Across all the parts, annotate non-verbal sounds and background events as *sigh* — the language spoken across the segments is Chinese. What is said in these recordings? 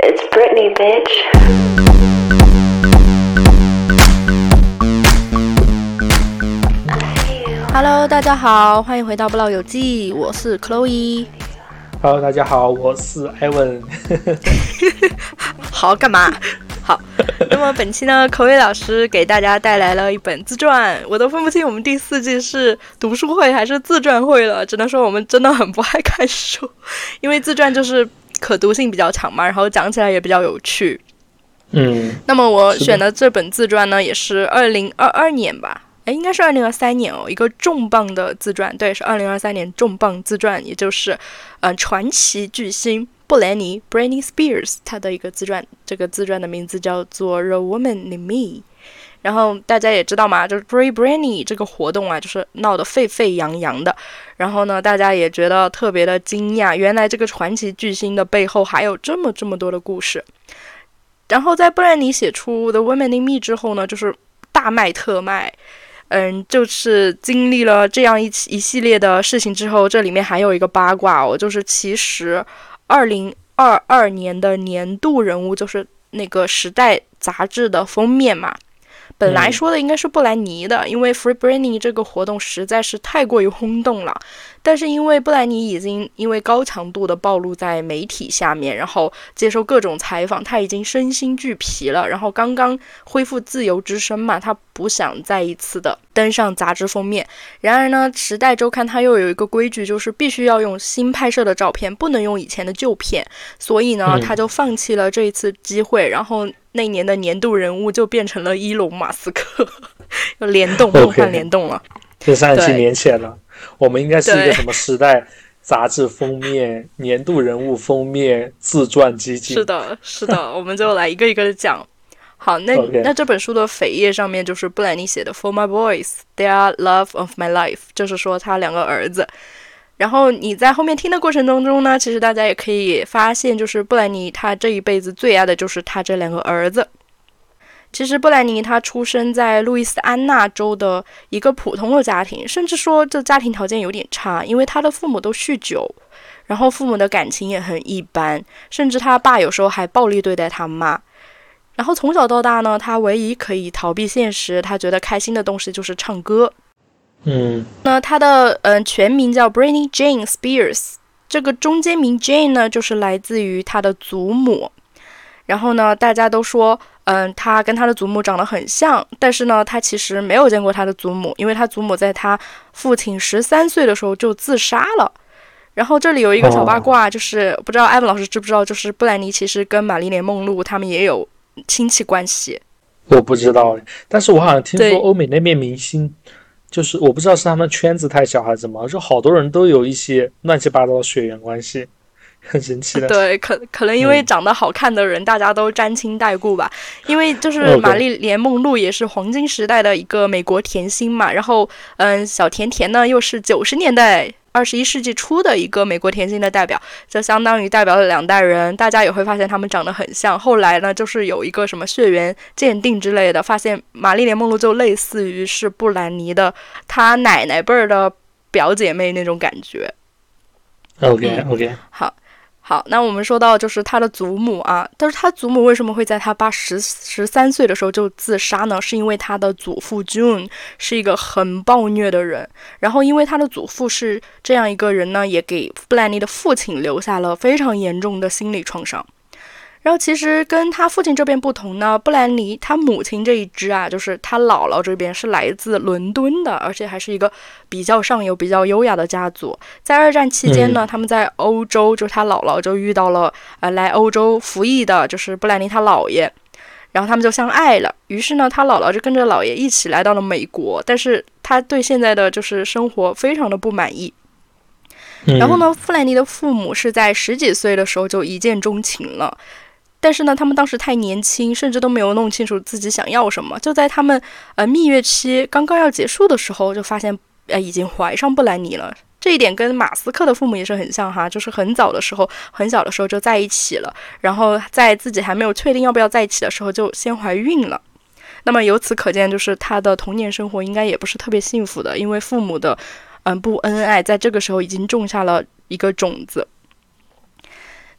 It's Britney, bitch. Hello，大家好，欢迎回到《不老有记》，我是 Chloe。Hello，大家好，我是 Evan。*laughs* 好，干嘛？好，那么本期呢，*laughs* 口语老师给大家带来了一本自传，我都分不清我们第四季是读书会还是自传会了，只能说我们真的很不爱看书，因为自传就是可读性比较强嘛，然后讲起来也比较有趣。嗯，那么我选的这本自传呢，也是二零二二年吧，哎，应该是二零二三年哦，一个重磅的自传，对，是二零二三年重磅自传，也就是呃传奇巨星布兰妮 （Britney Spears） 她的一个自传，这个自传的名字叫做《The Woman in Me》。然后大家也知道嘛，就是 Free Britney 这个活动啊，就是闹得沸沸扬扬的。然后呢，大家也觉得特别的惊讶，原来这个传奇巨星的背后还有这么这么多的故事。然后在布兰妮写出《The Woman in Me》之后呢，就是大卖特卖。嗯，就是经历了这样一起一系列的事情之后，这里面还有一个八卦哦，就是其实二零二二年的年度人物就是那个《时代》杂志的封面嘛。本来嗯说的应该是布兰妮的，因为 Free Britney 这个活动实在是太过于轰动了。但是因为布兰妮已经因为高强度的暴露在媒体下面，然后接受各种采访，她已经身心俱疲了。然后刚刚恢复自由之身嘛，她不想再一次的登上杂志封面。然而呢，《时代周刊》它又有一个规矩，就是必须要用新拍摄的照片，不能用以前的旧片。所以呢，嗯他就放弃了这一次机会。然后那年的年度人物就变成了伊隆马斯克，*laughs* 又联动，梦幻联动了。这三十七对年前了，我们应该是一个什么时代杂志封面、年度人物封面、自传基金。是的，是的，*laughs* 我们就来一个一个的讲。好，那那这本书的扉页上面就是布兰妮写的 “For my boys, they are love of my life”，就是说他两个儿子。然后你在后面听的过程当中呢，其实大家也可以发现，就是布兰妮她这一辈子最爱的就是她这两个儿子。其实布兰妮她出生在路易斯安那州的一个普通的家庭，甚至说这家庭条件有点差，因为她的父母都酗酒，然后父母的感情也很一般，甚至他爸有时候还暴力对待他妈。然后从小到大呢，他唯一可以逃避现实，他觉得开心的东西就是唱歌。嗯那他的嗯、呃全名叫 Britney Jane Spears，这个中间名 Jane 呢，就是来自于他的祖母。然后呢，大家都说，嗯、他跟他的祖母长得很像，但是呢，他其实没有见过他的祖母，因为他祖母在他父亲十三岁的时候就自杀了。然后这里有一个小八卦，就是不知道艾文老师知不知道，就是布兰妮其实跟玛丽莲梦露他们也有亲戚关系。我不知道，但是我好像听说欧美那边明星，就是我不知道是他们圈子太小还是怎么，就好多人都有一些乱七八糟的血缘关系，很神奇的。对，可可能因为嗯长得好看的人，大家都沾亲带故吧。因为就是玛丽莲梦露也是黄金时代的一个美国甜心嘛，然后嗯，小甜甜呢又是九十年代。二十一世纪初的一个美国甜心的代表，就相当于代表了两代人。大家也会发现他们长得很像。后来呢，就是有一个什么血缘鉴定之类的，发现玛丽莲梦露就类似于是布兰妮的她奶奶辈儿的表姐妹那种感觉。OK 嗯 OK，好，好，那我们说到就是他的祖母啊，但是他祖母为什么会在他爸十十三岁的时候就自杀呢？是因为他的祖父 June 是一个很暴虐的人，然后因为他的祖父是这样一个人呢，也给布兰妮的父亲留下了非常严重的心理创伤。然后其实跟他父亲这边不同呢，布兰妮他母亲这一支啊，就是他姥姥这边是来自伦敦的，而且还是一个比较上游、比较优雅的家族。在二战期间呢，他们在欧洲，就是他姥姥就遇到了呃来欧洲服役的，就是布兰妮他姥爷，然后他们就相爱了。于是呢，他姥姥就跟着姥爷一起来到了美国，但是他对现在的就是生活非常的不满意。嗯然后呢，布兰妮的父母是在十几岁的时候就一见钟情了，但是呢，他们当时太年轻，甚至都没有弄清楚自己想要什么。就在他们呃蜜月期刚刚要结束的时候，就发现呃已经怀上布兰妮了。这一点跟马斯克的父母也是很像哈，就是很早的时候，很小的时候就在一起了，然后在自己还没有确定要不要在一起的时候就先怀孕了。那么由此可见，就是他的童年生活应该也不是特别幸福的，因为父母的嗯不恩爱，在这个时候已经种下了一个种子。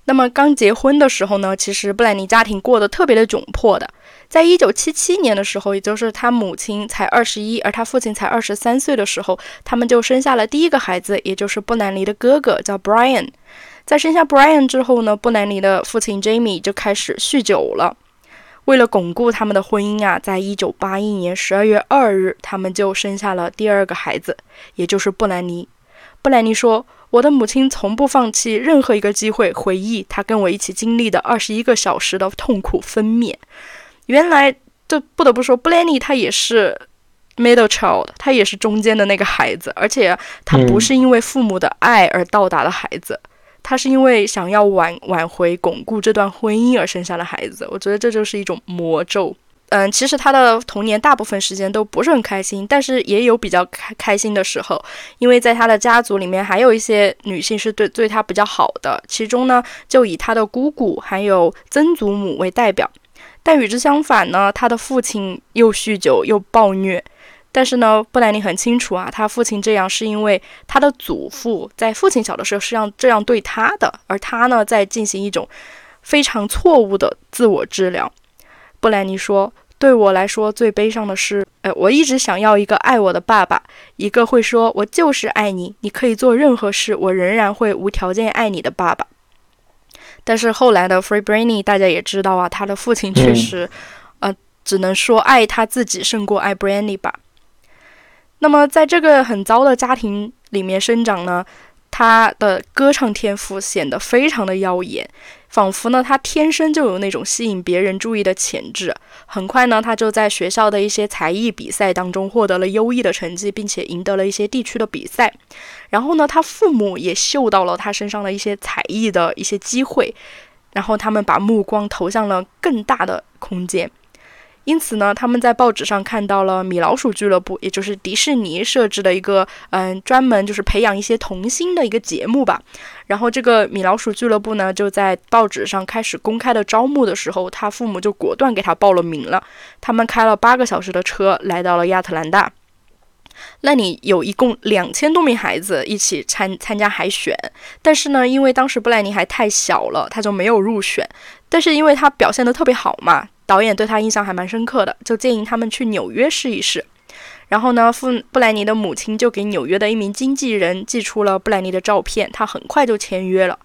那么刚结婚的时候呢，其实布兰妮家庭过得特别的窘迫的。在一九七七年的时候，也就是他母亲才二十一，而他父亲才二十三岁的时候，他们就生下了第一个孩子，也就是布兰妮的哥哥，叫 Brian。在生下 Brian 之后呢，布兰妮的父亲 Jamie 就开始酗酒了。为了巩固他们的婚姻啊，在一九八一年十二月二日，他们就生下了第二个孩子，也就是布兰妮。布兰妮说：“我的母亲从不放弃任何一个机会回忆她跟我一起经历的二十一个小时的痛苦分娩。”原来，这不得不说，布兰妮她也是 middle child，她也是中间的那个孩子，而且她不是因为父母的爱而到达的孩子。他是因为想要挽挽回、巩固这段婚姻而生下的孩子，我觉得这就是一种魔咒。嗯，其实他的童年大部分时间都不是很开心，但是也有比较开开心的时候，因为在他的家族里面还有一些女性是对对他比较好的，其中呢就以他的姑姑还有曾祖母为代表。但与之相反呢，他的父亲又酗酒又暴虐。但是呢，布兰妮很清楚啊，他父亲这样是因为他的祖父在父亲小的时候是让这样对他的，而他呢在进行一种非常错误的自我治疗。布兰妮说：“对我来说最悲伤的是，呃，我一直想要一个爱我的爸爸，一个会说我就是爱你，你可以做任何事，我仍然会无条件爱你的爸爸。”但是后来的 Free Brainy 大家也知道啊，他的父亲确实，呃，只能说爱他自己胜过爱 Brainy 吧。那么，在这个很糟的家庭里面生长呢，他的歌唱天赋显得非常的耀眼，仿佛呢他天生就有那种吸引别人注意的潜质。很快呢，他就在学校的一些才艺比赛当中获得了优异的成绩，并且赢得了一些地区的比赛。然后呢，他父母也嗅到了他身上的一些才艺的一些机会，然后他们把目光投向了更大的空间。因此呢，他们在报纸上看到了米老鼠俱乐部，也就是迪士尼设置的一个，嗯，专门就是培养一些童星的一个节目吧。然后这个米老鼠俱乐部呢，就在报纸上开始公开的招募的时候，他父母就果断给他报了名了。他们开了八个小时的车来到了亚特兰大，那里有一共两千多名孩子一起参参加海选。但是呢，因为当时布莱尼还太小了，他就没有入选。但是因为他表现的特别好嘛。导演对他印象还蛮深刻的，就建议他们去纽约试一试。然后呢，布布莱尼的母亲就给纽约的一名经纪人寄出了布莱尼的照片，他很快就签约了。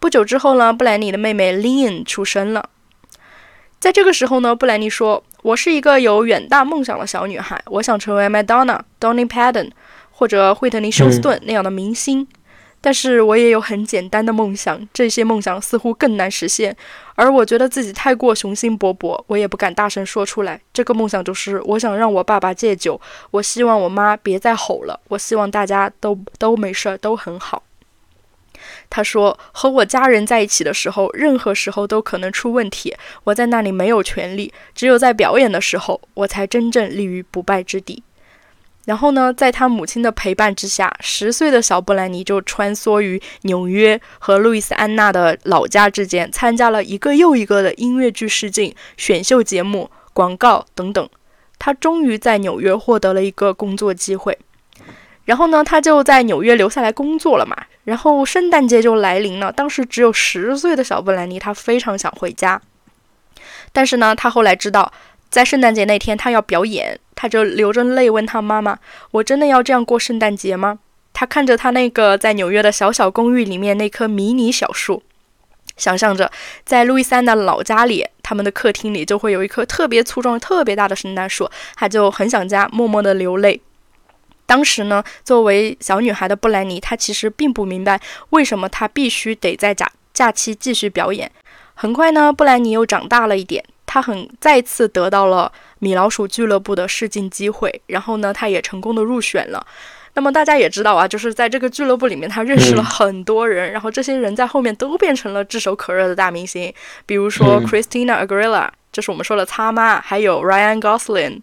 不久之后呢，布莱尼的妹妹 lyn 出生了。在这个时候呢，布莱尼说：“我是一个有远大梦想的小女孩，我想成为 Madonna、Donny Padden 或者惠特尼休斯顿那样的明星。”但是我也有很简单的梦想，这些梦想似乎更难实现，而我觉得自己太过雄心勃勃，我也不敢大声说出来。这个梦想就是，我想让我爸爸戒酒，我希望我妈别再吼了，我希望大家都都没事儿，都很好。他说，和我家人在一起的时候，任何时候都可能出问题，我在那里没有权利，只有在表演的时候，我才真正立于不败之地。然后呢，在他母亲的陪伴之下，十岁的小布兰妮就穿梭于纽约和路易斯安那的老家之间，参加了一个又一个的音乐剧试镜、选秀节目、广告等等。他终于在纽约获得了一个工作机会，然后呢，他就在纽约留下来工作了嘛。然后圣诞节就来临了，当时只有十岁的小布兰妮，她非常想回家，但是呢，她后来知道。在圣诞节那天，她要表演，她就流着泪问他妈妈：“我真的要这样过圣诞节吗？”她看着她那个在纽约的小小公寓里面那棵迷你小树，想象着在路易斯安的老家里，他们的客厅里就会有一棵特别粗壮、特别大的圣诞树，她就很想家，默默地流泪。当时呢，作为小女孩的布兰妮，她其实并不明白为什么她必须得在假假期继续表演。很快呢，布兰妮又长大了一点。她很再次得到了米老鼠俱乐部的试镜机会，然后呢，她也成功的入选了。那么大家也知道啊，就是在这个俱乐部里面，她认识了很多人，然后这些人在后面都变成了炙手可热的大明星，比如说 Christina Aguilera，就是我们说的擦妈，还有 Ryan Gosling，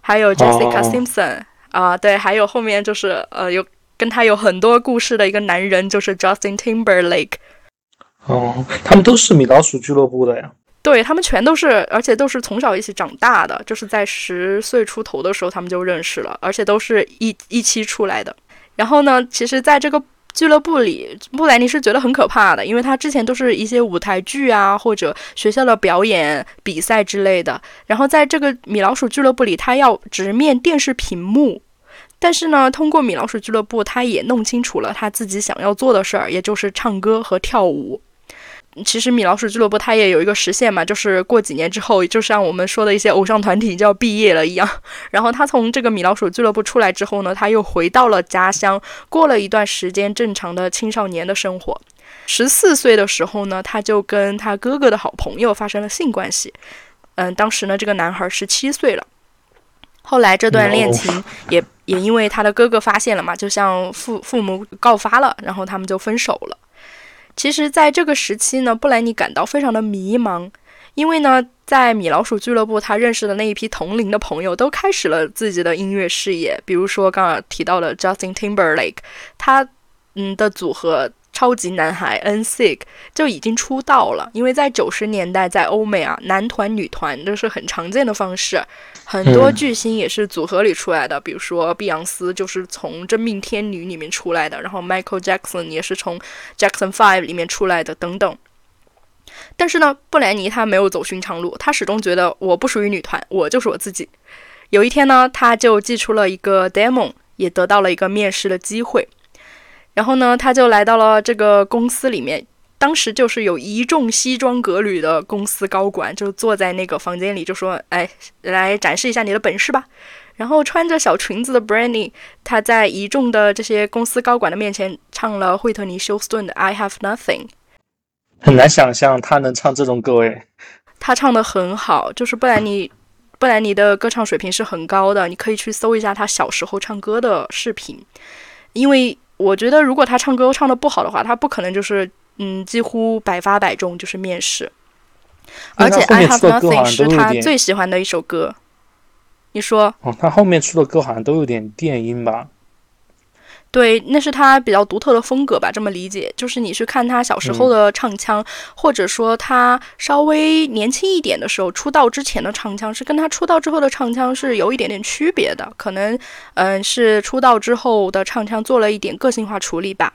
还有 Jessica Simpson 啊，对，还有后面就是呃有跟他有很多故事的一个男人，就是 Justin Timberlake。哦，他们都是米老鼠俱乐部的呀。对他们全都是，而且都是从小一起长大的，就是在十岁出头的时候他们就认识了，而且都是一一期出来的。然后呢，其实在这个俱乐部里，布兰尼是觉得很可怕的，因为他之前都是一些舞台剧啊，或者学校的表演比赛之类的。然后在这个米老鼠俱乐部里，他要直面电视屏幕。但是呢，通过米老鼠俱乐部，他也弄清楚了他自己想要做的事儿，也就是唱歌和跳舞。其实米老鼠俱乐部它也有一个实现嘛，就是过几年之后，就像我们说的一些偶像团体就要毕业了一样。然后他从这个米老鼠俱乐部出来之后呢，他又回到了家乡，过了一段时间正常的青少年的生活。十四岁的时候呢，他就跟他哥哥的好朋友发生了性关系。嗯，当时呢，这个男孩十七岁了。后来这段恋情也也因为他的哥哥发现了嘛，就向父父母告发了，然后他们就分手了。其实，在这个时期呢，布莱尼感到非常的迷茫，因为呢，在米老鼠俱乐部，他认识的那一批同龄的朋友都开始了自己的音乐事业，比如说刚刚提到的 Justin Timberlake，他嗯的组合。超级男孩 NSYNC 就已经出道了，因为在九十年代，在欧美啊，男团女团都是很常见的方式，很多巨星也是组合里出来的，比如说碧昂斯就是从《真命天女》里面出来的，然后 Michael Jackson 也是从 Jackson Five 里面出来的，等等。但是呢，布兰妮她没有走寻常路，她始终觉得我不属于女团，我就是我自己。有一天呢，她就寄出了一个 demo，也得到了一个面试的机会。然后呢，他就来到了这个公司里面。当时就是有一众西装革履的公司高管，就坐在那个房间里，就说：“哎，来展示一下你的本事吧。”然后穿着小裙子的 Brandy，他在一众的这些公司高管的面前唱了惠特尼休斯顿的《I Have Nothing》。很难想象他能唱这种歌诶。他唱的很好，就是布兰妮，布兰妮的歌唱水平是很高的。你可以去搜一下他小时候唱歌的视频，因为。我觉得，如果他唱歌唱的不好的话，他不可能就是嗯，几乎百发百中，就是面试。而且《I Have Nothing》是他最喜欢的一首歌。你说？哦，他后面出的歌好像都有点电音吧？对，那是他比较独特的风格吧，这么理解。就是你去看他小时候的唱腔，或者说他稍微年轻一点的时候出道之前的唱腔，是跟他出道之后的唱腔是有一点点区别的。可能，嗯，是出道之后的唱腔做了一点个性化处理吧。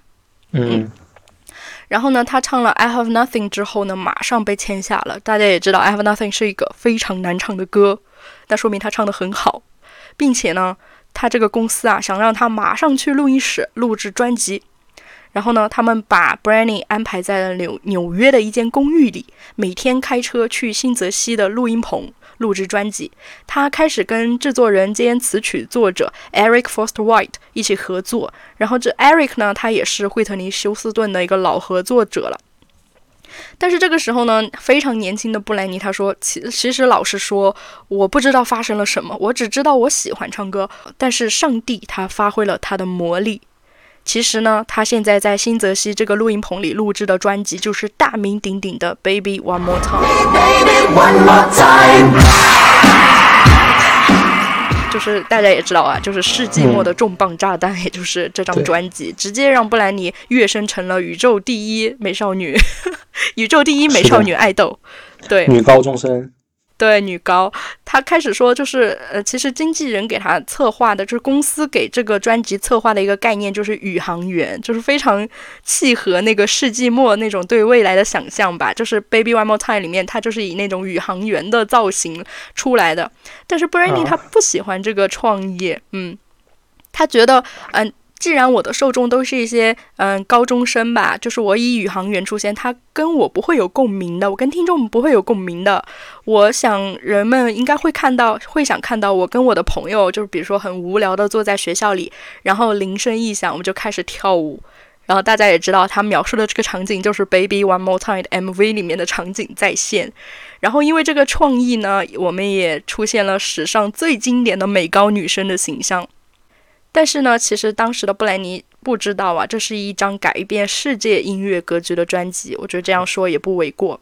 嗯。然后呢，他唱了《I Have Nothing》之后呢，马上被签下了。大家也知道，《I Have Nothing》是一个非常难唱的歌，那说明他唱的很好，并且呢。他这个公司啊，想让他马上去录音室录制专辑。然后呢，他们把 Branny 安排在了纽纽约的一间公寓里，每天开车去新泽西的录音棚录制专辑。他开始跟制作人兼词曲作者 Eric Foster White 一起合作。然后这 Eric 呢，他也是惠特尼休斯顿的一个老合作者了。但是这个时候呢，非常年轻的布兰妮她说：“其其实老实说，我不知道发生了什么，我只知道我喜欢唱歌。但是上帝他发挥了他的魔力。其实呢，他现在在新泽西这个录音棚里录制的专辑就是大名鼎鼎的《Baby One More Time》。”就是大家也知道啊，就是世纪末的重磅炸弹，也就是这张专辑，直接让布兰妮跃升成了宇宙第一美少女，*laughs* 宇宙第一美少女爱豆，对，女高中生。对女高，她开始说，就是呃，其实经纪人给她策划的，就是公司给这个专辑策划的一个概念，就是宇航员，就是非常契合那个世纪末那种对未来的想象吧。就是《Baby One More Time》里面，她就是以那种宇航员的造型出来的。但是 Brandy 她不喜欢这个创业，嗯，她觉得，嗯。既然我的受众都是一些嗯高中生吧，就是我以宇航员出现，他跟我不会有共鸣的，我跟听众不会有共鸣的。我想人们应该会看到，会想看到我跟我的朋友，就是比如说很无聊的坐在学校里，然后铃声一响，我们就开始跳舞。然后大家也知道，他描述的这个场景就是《Baby One More Time》MV 里面的场景再现。然后因为这个创意呢，我们也出现了史上最经典的美高女生的形象。但是呢，其实当时的布兰妮不知道啊，这是一张改变世界音乐格局的专辑。我觉得这样说也不为过。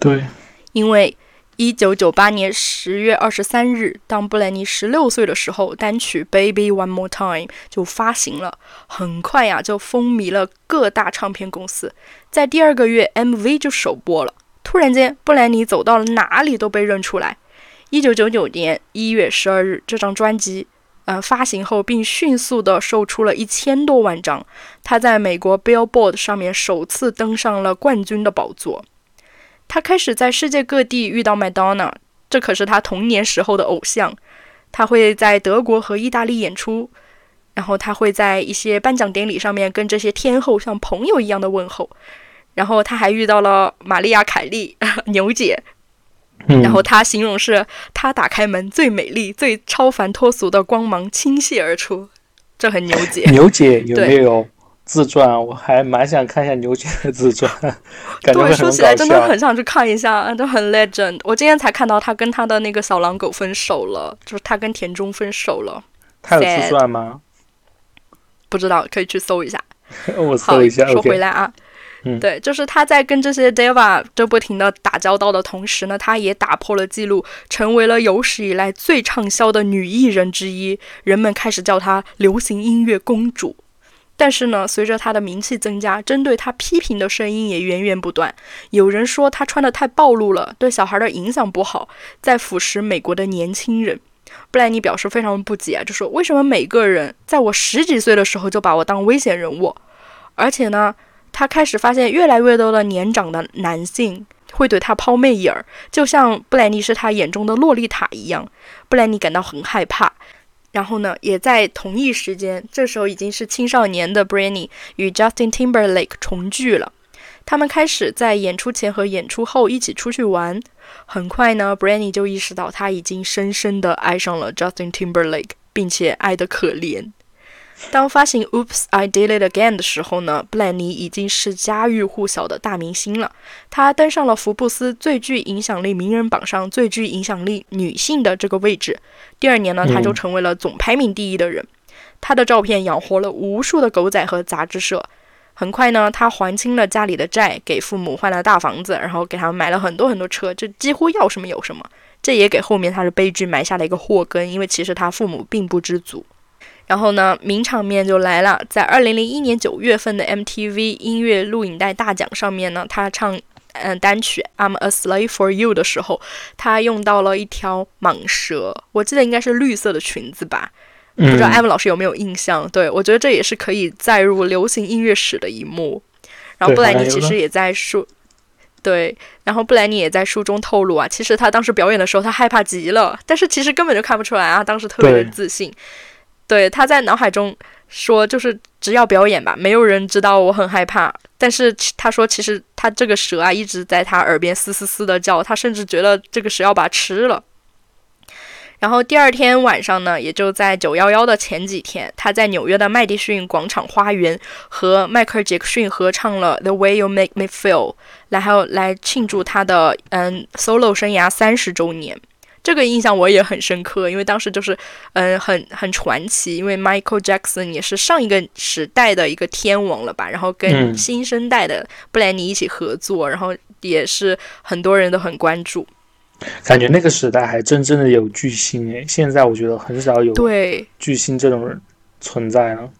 对，因为一九九八年十月二十三日，当布兰妮十六岁的时候，单曲《Baby One More Time》就发行了，很快呀就风靡了各大唱片公司。在第二个月，MV 就首播了。突然间，布兰妮走到了哪里都被认出来。一九九九年一月十二日，这张专辑。呃，发行后并迅速的售出了一千多万张，他在美国 Billboard 上面首次登上了冠军的宝座。他开始在世界各地遇到 Madonna，这可是他童年时候的偶像。他会在德国和意大利演出，然后他会在一些颁奖典礼上面跟这些天后像朋友一样的问候。然后他还遇到了玛丽亚·凯莉 *laughs* 牛姐，然后他形容是他打开门最美丽、最超凡脱俗的光芒倾泻而出，这很牛姐。*laughs* 牛姐 *laughs* 有没有自传？我还蛮想看一下牛姐的自传，*laughs* 感觉对，说起来真的很想去看一下，都很 legend。我今天才看到他跟他的那个小狼狗分手了，就是他跟田中分手了，他有自传吗？不知道可以去搜一下。我，搜一下。说回来啊，对，就是他在跟这些 Deva 就不停的打交道的同时呢，他也打破了记录，成为了有史以来最畅销的女艺人之一，人们开始叫她流行音乐公主。但是呢，随着她的名气增加，针对她批评的声音也源源不断。有人说她穿的太暴露了，对小孩的影响不好，在腐蚀美国的年轻人。布莱尼表示非常不解，就说为什么每个人在我十几岁的时候就把我当危险人物，而且呢，他开始发现越来越多的年长的男性会对他抛媚眼儿，就像布莱尼是他眼中的洛丽塔一样。布莱尼感到很害怕。然后呢，也在同一时间，这时候已经是青少年的 Britney 与 Justin Timberlake 重聚了。他们开始在演出前和演出后一起出去玩。很快呢，Britney 就意识到他已经深深地爱上了 Justin Timberlake，并且爱得可怜。当发行《Oops, I Did It Again》的时候呢，布兰妮已经是家喻户晓的大明星了。她登上了福布斯最具影响力名人榜上最具影响力女性的这个位置。第二年呢，她就嗯成为了总排名第一的人。她的照片养活了无数的狗仔和杂志社。很快呢，她还清了家里的债，给父母换了大房子，然后给他们买了很多很多车，这几乎要什么有什么。这也给后面她的悲剧埋下了一个祸根，因为其实她父母并不知足。然后呢，名场面就来了，在二零零一年九月份的 MTV 音乐录影带大奖上面呢，他唱嗯、呃单曲《I'm a Slave for You》的时候，他用到了一条蟒蛇，我记得应该是绿色的裙子吧，不知道嗯艾文老师有没有印象？对我觉得这也是可以载入流行音乐史的一幕。然后布莱尼其实也在书，对，然后布莱尼也在书中透露啊，其实他当时表演的时候他害怕极了，但是其实根本就看不出来啊，当时特别的自信。对，他在脑海中说，就是只要表演吧，没有人知道我很害怕。但是他说，其实他这个蛇啊一直在他耳边嘶嘶嘶的叫，他甚至觉得这个蛇要把他吃了。然后第二天晚上呢，也就在九幺幺的前几天，他在纽约的麦迪逊广场花园和迈克尔·杰克逊合唱了《The Way You Make Me Feel》，然后来庆祝他的嗯 solo 生涯三十周年。这个印象我也很深刻，因为当时就是嗯很很传奇，因为 Michael Jackson 也是上一个时代的一个天王了吧，然后跟嗯新生代的布兰妮一起合作，然后也是很多人都很关注。感觉那个时代还真正的有巨星诶，现在我觉得很少有对，巨星这种人存在了。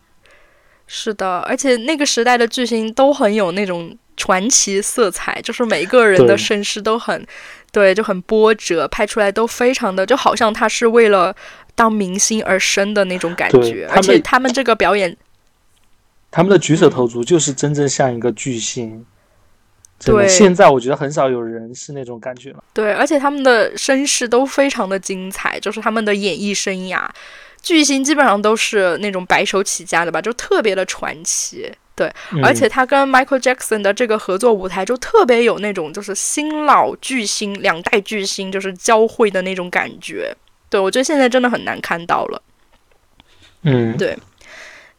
是的，而且那个时代的巨星都很有那种传奇色彩，就是每个人的身世都很，对，就很波折，拍出来都非常的，就好像他是为了当明星而生的那种感对觉。而且他们这个表演，他们的举手投足就是真正像一个巨星。对现在我觉得很少有人是那种感觉了。对，而且他们的身世都非常的精彩，就是他们的演艺生涯，巨星基本上都是那种白手起家的吧，就特别的传奇。对，嗯而且他跟 Michael Jackson 的这个合作舞台就特别有那种就是新老巨星两代巨星就是交汇的那种感觉。对我觉得现在真的很难看到了。嗯，对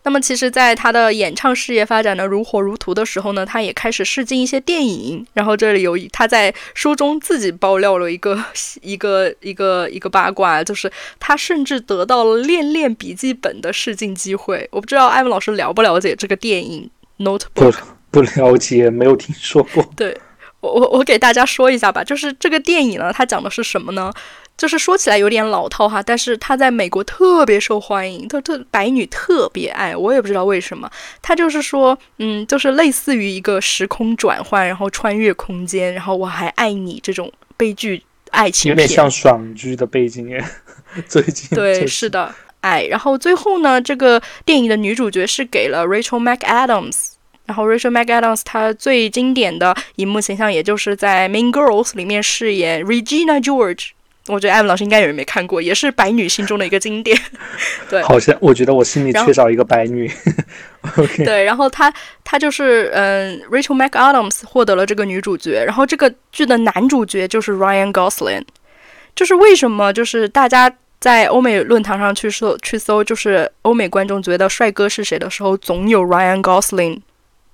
那么其实，在他的演唱事业发展的如火如荼的时候呢，他也开始试镜一些电影。然后这里有一他在书中自己爆料了一个 *laughs* 一个一个一个八卦，就是他甚至得到了《恋恋笔记本》的试镜机会。我不知道艾文老师了不了解这个电影《Notebook》不？不了解，没有听说过。对我我我给大家说一下吧，就是这个电影呢，它讲的是什么呢？就是说起来有点老套哈，但是它在美国特别受欢迎，特特白女特别爱，我也不知道为什么。它就是说，嗯，就是类似于一个时空转换，然后穿越空间，然后我还爱你这种悲剧爱情片。有点像爽剧的背景耶。*laughs* 最近对，就是的。哎。然后最后呢，这个电影的女主角是给了 Rachel McAdams。然后 Rachel McAdams 她最经典的荧幕形象，也就是在《Mean Girls》里面饰演 Regina George。我觉得艾文老师应该有人没看过，也是白女心中的一个经典。*laughs* 对，好像我觉得我心里缺少一个白女。*laughs* OK，对，然后她她就是嗯，Rachel McAdams 获得了这个女主角，然后这个剧的男主角就是 Ryan Gosling。就是为什么就是大家在欧美论坛上去搜去搜，就是欧美观众觉得帅哥是谁的时候，总有 Ryan Gosling。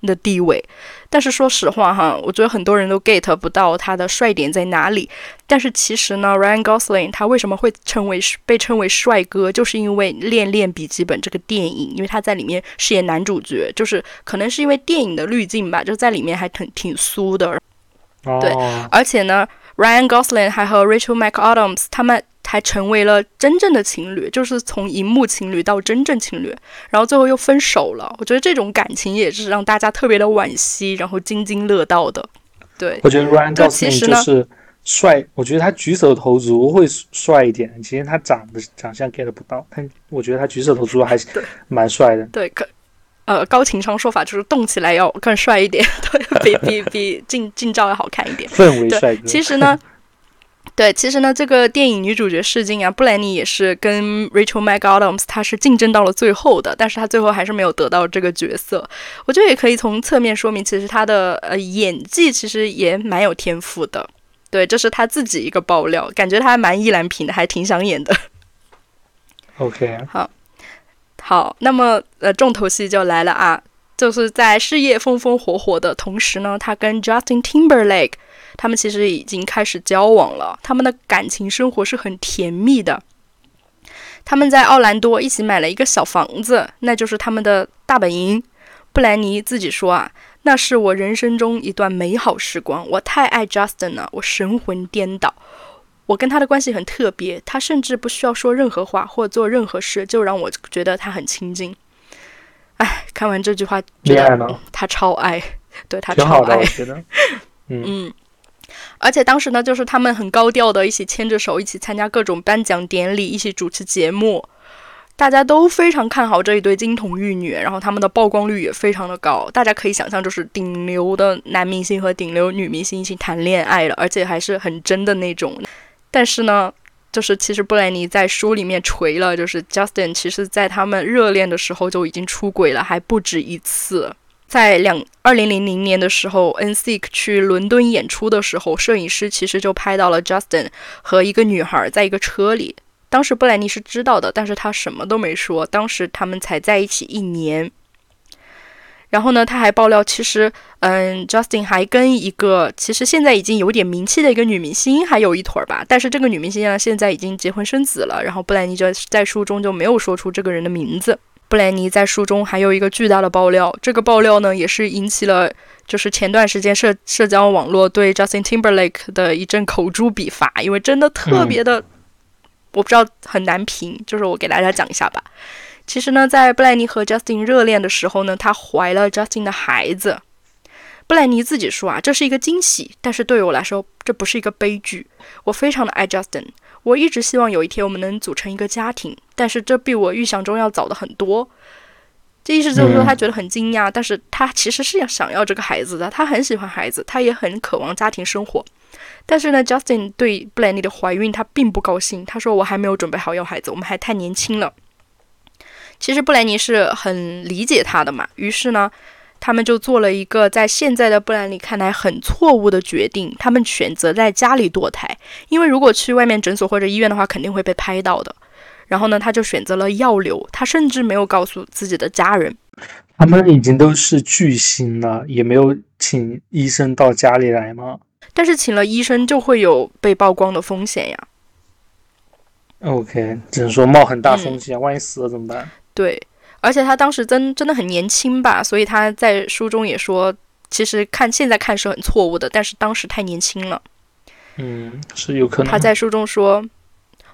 的地位，但是说实话哈，我觉得很多人都 get 不到他的帅点在哪里。但是其实呢，Ryan Gosling 他为什么会称为被称为帅哥，就是因为《恋恋笔记本》这个电影，因为他在里面饰演男主角，就是可能是因为电影的滤镜吧，就在里面还挺挺酥的。对，而且呢，Ryan Gosling 还和 Rachel McAdams 他们。还成为了真正的情侣，就是从荧幕情侣到真正情侣，然后最后又分手了。我觉得这种感情也是让大家特别的惋惜，然后津津乐道的。对，我觉得 Ryan Gosling 就是帅，我觉得他举手投足会帅一点。其实他长得长相 get 不到，但我觉得他举手投足还是蛮帅的。对，可呃高情商说法就是动起来要更帅一点，*laughs* 对，比比比 *laughs* 近近照要好看一点。氛围帅哥。其实呢。*laughs* 对，其实呢，这个电影女主角试镜啊，布兰妮也是跟 Rachel McAdams，她是竞争到了最后的，但是她最后还是没有得到这个角色。我觉得也可以从侧面说明，其实她的呃演技其实也蛮有天赋的。对，这是她自己一个爆料，感觉她还蛮意难平的，还挺想演的。OK，好，好，那么呃重头戏就来了啊，就是在事业风风火火的同时呢，他跟 Justin Timberlake。他们其实已经开始交往了，他们的感情生活是很甜蜜的。他们在奥兰多一起买了一个小房子，那就是他们的大本营。布兰妮自己说啊，那是我人生中一段美好时光。我太爱 Justin 了，我神魂颠倒。我跟他的关系很特别，他甚至不需要说任何话或做任何事，就让我觉得他很亲近。哎，看完这句话，觉得他超爱，*laughs* 对他超爱，我觉得，*laughs* 嗯。而且当时呢，就是他们很高调的，一起牵着手，一起参加各种颁奖典礼，一起主持节目，大家都非常看好这一对金童玉女，然后他们的曝光率也非常的高。大家可以想象，就是顶流的男明星和顶流女明星一起谈恋爱了，而且还是很真的那种。但是呢，就是其实布兰妮在书里面锤了，就是 Justin 其实在他们热恋的时候就已经出轨了，还不止一次。在两二零零零年的时候，NSYNC 去伦敦演出的时候，摄影师其实就拍到了 Justin 和一个女孩在一个车里。当时布兰妮是知道的，但是他什么都没说。当时他们才在一起一年。然后呢，他还爆料，其实，嗯，Justin 还跟一个其实现在已经有点名气的一个女明星还有一腿儿吧。但是这个女明星呢，现在已经结婚生子了。然后布兰妮就在书中就没有说出这个人的名字。布兰妮在书中还有一个巨大的爆料，这个爆料呢也是引起了就是前段时间社社交网络对 Justin Timberlake 的一阵口诛笔伐，因为真的特别的，我不知道很难评，就是我给大家讲一下吧。其实呢，在布莱尼和 Justin 热恋的时候呢，她怀了 Justin 的孩子。布莱尼自己说啊，这是一个惊喜，但是对于我来说这不是一个悲剧。我非常的爱 Justin。我一直希望有一天我们能组成一个家庭，但是这比我预想中要早的很多。这意思就是说，他觉得很惊讶，但是他其实是要想要这个孩子的，他很喜欢孩子，他也很渴望家庭生活。但是呢，Justin 对布莱尼的怀孕他并不高兴，他说：“我还没有准备好要孩子，我们还太年轻了。”其实布兰妮是很理解他的嘛，于是呢。他们就做了一个在现在的布兰妮看来很错误的决定，他们选择在家里堕胎，因为如果去外面诊所或者医院的话，肯定会被拍到的。然后呢，他就选择了药流，他甚至没有告诉自己的家人。他们已经都是巨星了，也没有请医生到家里来吗？但是请了医生就会有被曝光的风险呀。OK，只能说冒很大风险，万一死了怎么办？对。而且他当时真真的很年轻吧，所以他在书中也说，其实看现在看是很错误的，但是当时太年轻了。嗯，是有可能。他在书中说：“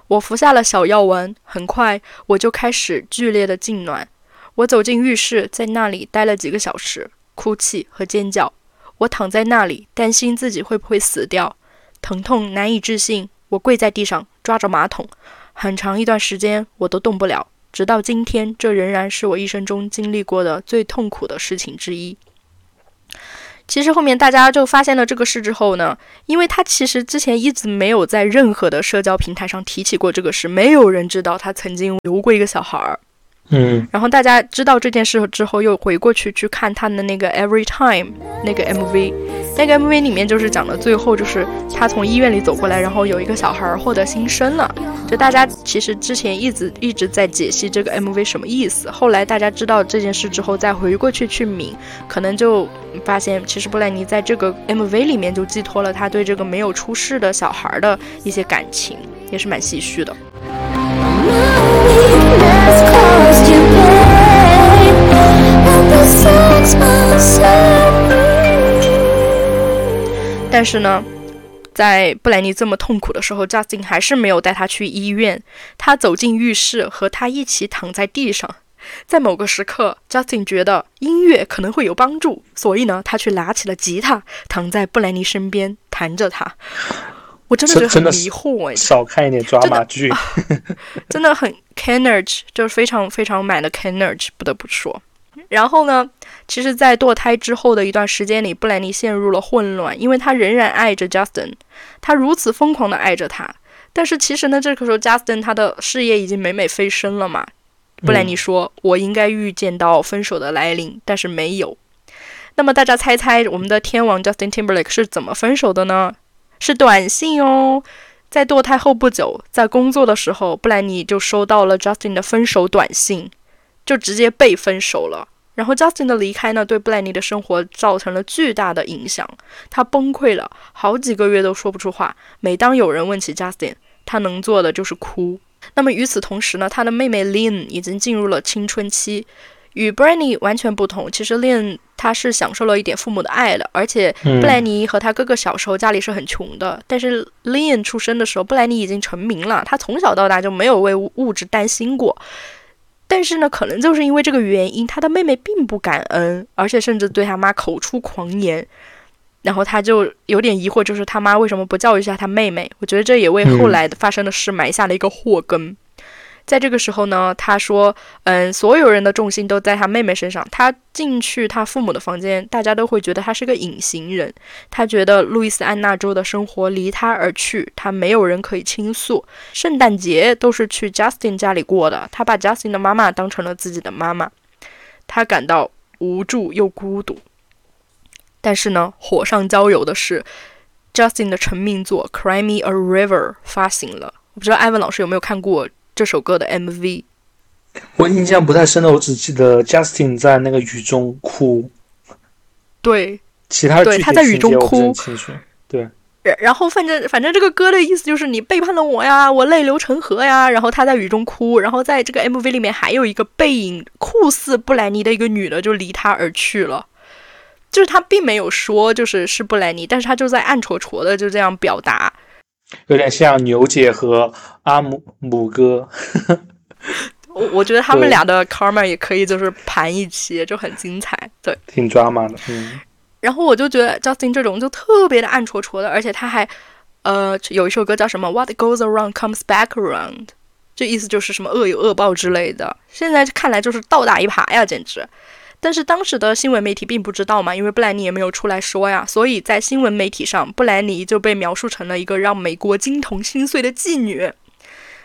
我服下了小药丸，很快我就开始剧烈的痉挛。我走进浴室，在那里待了几个小时，哭泣和尖叫。我躺在那里，担心自己会不会死掉，疼痛难以置信。我跪在地上，抓着马桶，很长一段时间我都动不了。”直到今天，这仍然是我一生中经历过的最痛苦的事情之一。其实后面大家就发现了这个事之后呢，因为他其实之前一直没有在任何的社交平台上提起过这个事，没有人知道他曾经留过一个小孩儿。嗯，然后大家知道这件事之后，又回过去去看他的那个 Every Time 那个 MV，那个 MV 里面就是讲的最后就是他从医院里走过来，然后有一个小孩获得新生了。就大家其实之前一直一直在解析这个 MV 什么意思，后来大家知道这件事之后，再回过去去抿，可能就发现其实布兰妮在这个 MV 里面就寄托了他对这个没有出世的小孩的一些感情，也是蛮唏嘘的。但是呢，在布兰妮这么痛苦的时候，Justin 还是没有带她去医院。他走进浴室，和她一起躺在地上。在某个时刻，Justin 觉得音乐可能会有帮助，所以呢，他去拿起了吉他，躺在布兰妮身边弹着它。我真的觉得很迷惑哎，少看一点抓马剧，真的 *laughs* 很 c a n e r g e 就是非常非常满的 c a n e r g e 不得不说。然后呢，其实，在堕胎之后的一段时间里，布兰妮陷入了混乱，因为她仍然爱着 Justin，她如此疯狂的爱着他。但是其实呢，这个时候 Justin 他的事业已经美美飞升了嘛。布兰妮说：“我应该预见到分手的来临，但是没有。”那么大家猜猜，我们的天王 Justin Timberlake 是怎么分手的呢？是短信哦，在堕胎后不久，在工作的时候，布兰妮就收到了 Justin 的分手短信，就直接被分手了。然后 Justin 的离开呢，对布莱尼的生活造成了巨大的影响，他崩溃了，好几个月都说不出话。每当有人问起 Justin，他能做的就是哭。那么与此同时呢，他的妹妹 Lynn 已经进入了青春期。与 b r a n n y 完全不同，其实 Lynn 他是享受了一点父母的爱的，而且布莱尼和他哥哥小时候家里是很穷的，但是 Lynn 出生的时候，布莱尼已经成名了，他从小到大就没有为物质担心过。但是呢，可能就是因为这个原因，他的妹妹并不感恩，而且甚至对他妈口出狂言，然后他就有点疑惑，就是他妈为什么不教育一下他妹妹？我觉得这也为后来发生的事埋下了一个祸根。在这个时候呢，他说：“嗯，所有人的重心都在他妹妹身上。他进去他父母的房间，大家都会觉得他是个隐形人。他觉得路易斯安那州的生活离他而去，他没有人可以倾诉。圣诞节都是去 Justin 家里过的，他把 Justin 的妈妈当成了自己的妈妈。他感到无助又孤独。但是呢，火上浇油的是，Justin 的成名作《Cry Me a River》发行了。我不知道艾文老师有没有看过。”这首歌的 MV，我印象不太深了，我只记得 Justin 在那个雨中哭。对，其他对他在雨中哭，对。然然后反正反正这个歌的意思就是你背叛了我呀，我泪流成河呀。然后他在雨中哭，然后在这个 MV 里面还有一个背影酷似布莱尼的一个女的就离他而去了，就是他并没有说就是是布莱尼，但是他就在暗戳戳的就这样表达。有点像牛姐和阿姆姆哥，*laughs* 我我觉得他们俩的 karma 也可以就是盘一期，就很精彩，对，挺抓马的，嗯。然后我就觉得 Justin 这种就特别的暗戳戳的，而且他还呃有一首歌叫什么 What goes around comes back around，这意思就是什么恶有恶报之类的。现在看来就是倒打一耙呀，简直。但是当时的新闻媒体并不知道嘛，因为布兰妮也没有出来说呀，所以在新闻媒体上，布兰妮就被描述成了一个让美国金童心碎的妓女。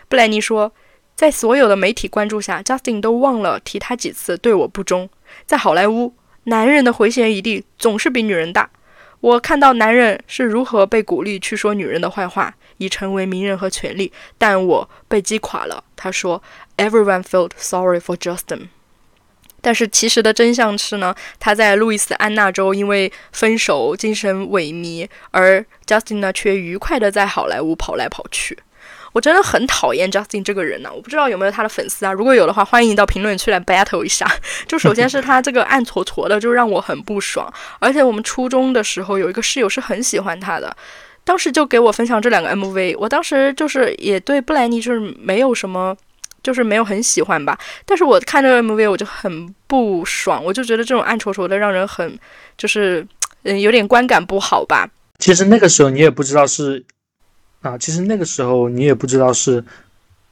布兰妮说，在所有的媒体关注下，Justin 都忘了提他几次对我不忠。在好莱坞，男人的回旋余地总是比女人大。我看到男人是如何被鼓励去说女人的坏话，以成为名人和权力，但我被击垮了。他说，Everyone felt sorry for Justin。但是其实的真相是呢，他在路易斯安那州因为分手精神萎靡，而 Justin 呢却愉快的在好莱坞跑来跑去。我真的很讨厌 Justin 这个人呢，我不知道有没有他的粉丝啊？如果有的话，欢迎到评论区来 battle 一下。*laughs* 就首先是他这个暗搓搓的，就让我很不爽。而且我们初中的时候有一个室友是很喜欢他的，当时就给我分享这两个 MV，我当时就是也对布莱尼就是没有什么。就是没有很喜欢吧，但是我看这个 MV 我就很不爽，我就觉得这种暗戳戳的让人很，就是嗯有点观感不好吧。其实那个时候你也不知道是啊，其实那个时候你也不知道是，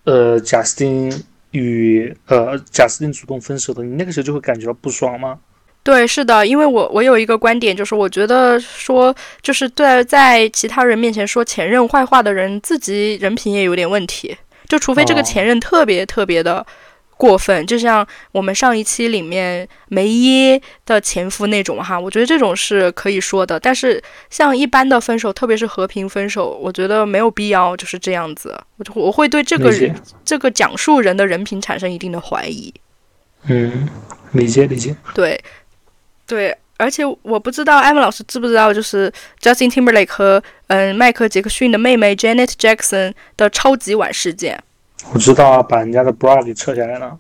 呃，贾斯汀与呃贾斯汀主动分手的，你那个时候就会感觉到不爽吗？对，是的，因为我我有一个观点，就是我觉得说，就是在在其他人面前说前任坏话的人，自己人品也有点问题。就除非这个前任特别特别的过分，就像我们上一期里面梅耶的前夫那种哈，我觉得这种是可以说的。但是像一般的分手，特别是和平分手，我觉得没有必要就是这样子。我就我会对这个人这个讲述人的人品产生一定的怀疑。嗯，理解理解。对。对，而且我不知道艾文老师知不知道，就是 Justin Timberlake 和嗯迈克杰克逊的妹妹 Janet Jackson 的超级碗事件。我知道啊，把人家的 bra 给撤下来了。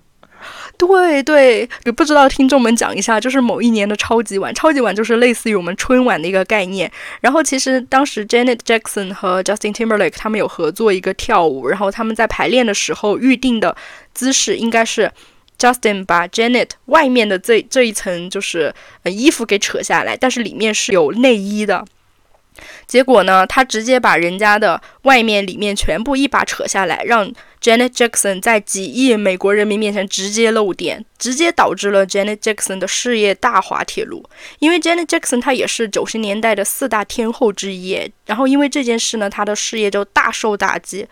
对对，给不知道听众们讲一下，就是某一年的超级碗，超级碗就是类似于我们春晚的一个概念。然后其实当时 Janet Jackson 和 Justin Timberlake 他们有合作一个跳舞，然后他们在排练的时候预定的姿势应该是。Justin 把 Janet 外面的这这一层就是呃衣服给扯下来，但是里面是有内衣的。结果呢，他直接把人家的外面、里面全部一把扯下来，让 Janet Jackson 在几亿美国人民面前直接露点，直接导致了 Janet Jackson 的事业大滑铁卢。因为 Janet Jackson 她也是九十年代的四大天后之一，然后因为这件事呢，她的事业就大受打击。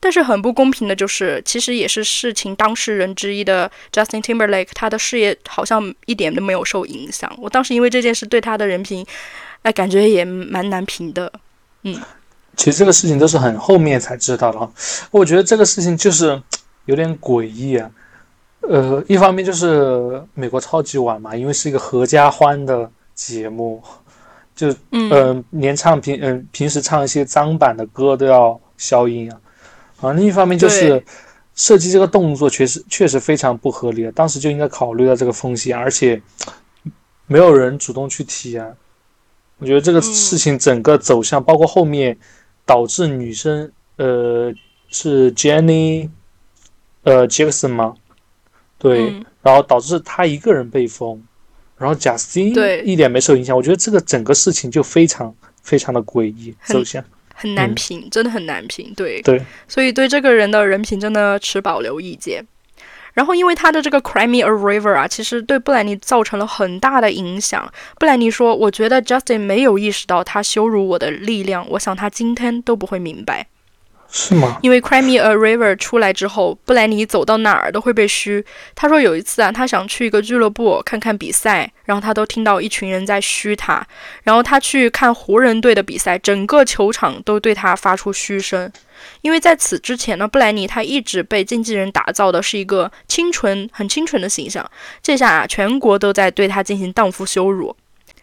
但是很不公平的就是，其实也是事情当事人之一的 Justin Timberlake，他的事业好像一点都没有受影响。我当时因为这件事对他的人品，哎，感觉也蛮难评的。嗯，其实这个事情都是很后面才知道的。我觉得这个事情就是有点诡异啊。呃，一方面就是美国超级碗嘛，因为是一个合家欢的节目，就嗯，连唱平嗯平时唱一些脏版的歌都要消音啊。啊，另一方面就是设计这个动作确实确实非常不合理，当时就应该考虑到这个风险，而且没有人主动去提啊。我觉得这个事情整个走向，包括后面导致女生呃是 Jenny 呃 Jackson 吗？对，然后导致他一个人被封，然后贾斯汀一点没受影响。我觉得这个整个事情就非常非常的诡异走向。很难评，真的很难评。对对，所以对这个人的人品真的持保留意见。然后因为他的这个 Crimea River 啊，其实对布兰妮造成了很大的影响。布兰妮说：“我觉得 Justin 没有意识到他羞辱我的力量，我想他今天都不会明白。”是吗？因为《Cry Me a River》出来之后，布莱尼走到哪儿都会被嘘。他说有一次啊，他想去一个俱乐部看看比赛，然后他都听到一群人在嘘他。然后他去看湖人队的比赛，整个球场都对他发出嘘声。因为在此之前呢，布莱尼他一直被经纪人打造的是一个清纯、很清纯的形象。这下啊，全国都在对他进行荡妇羞辱。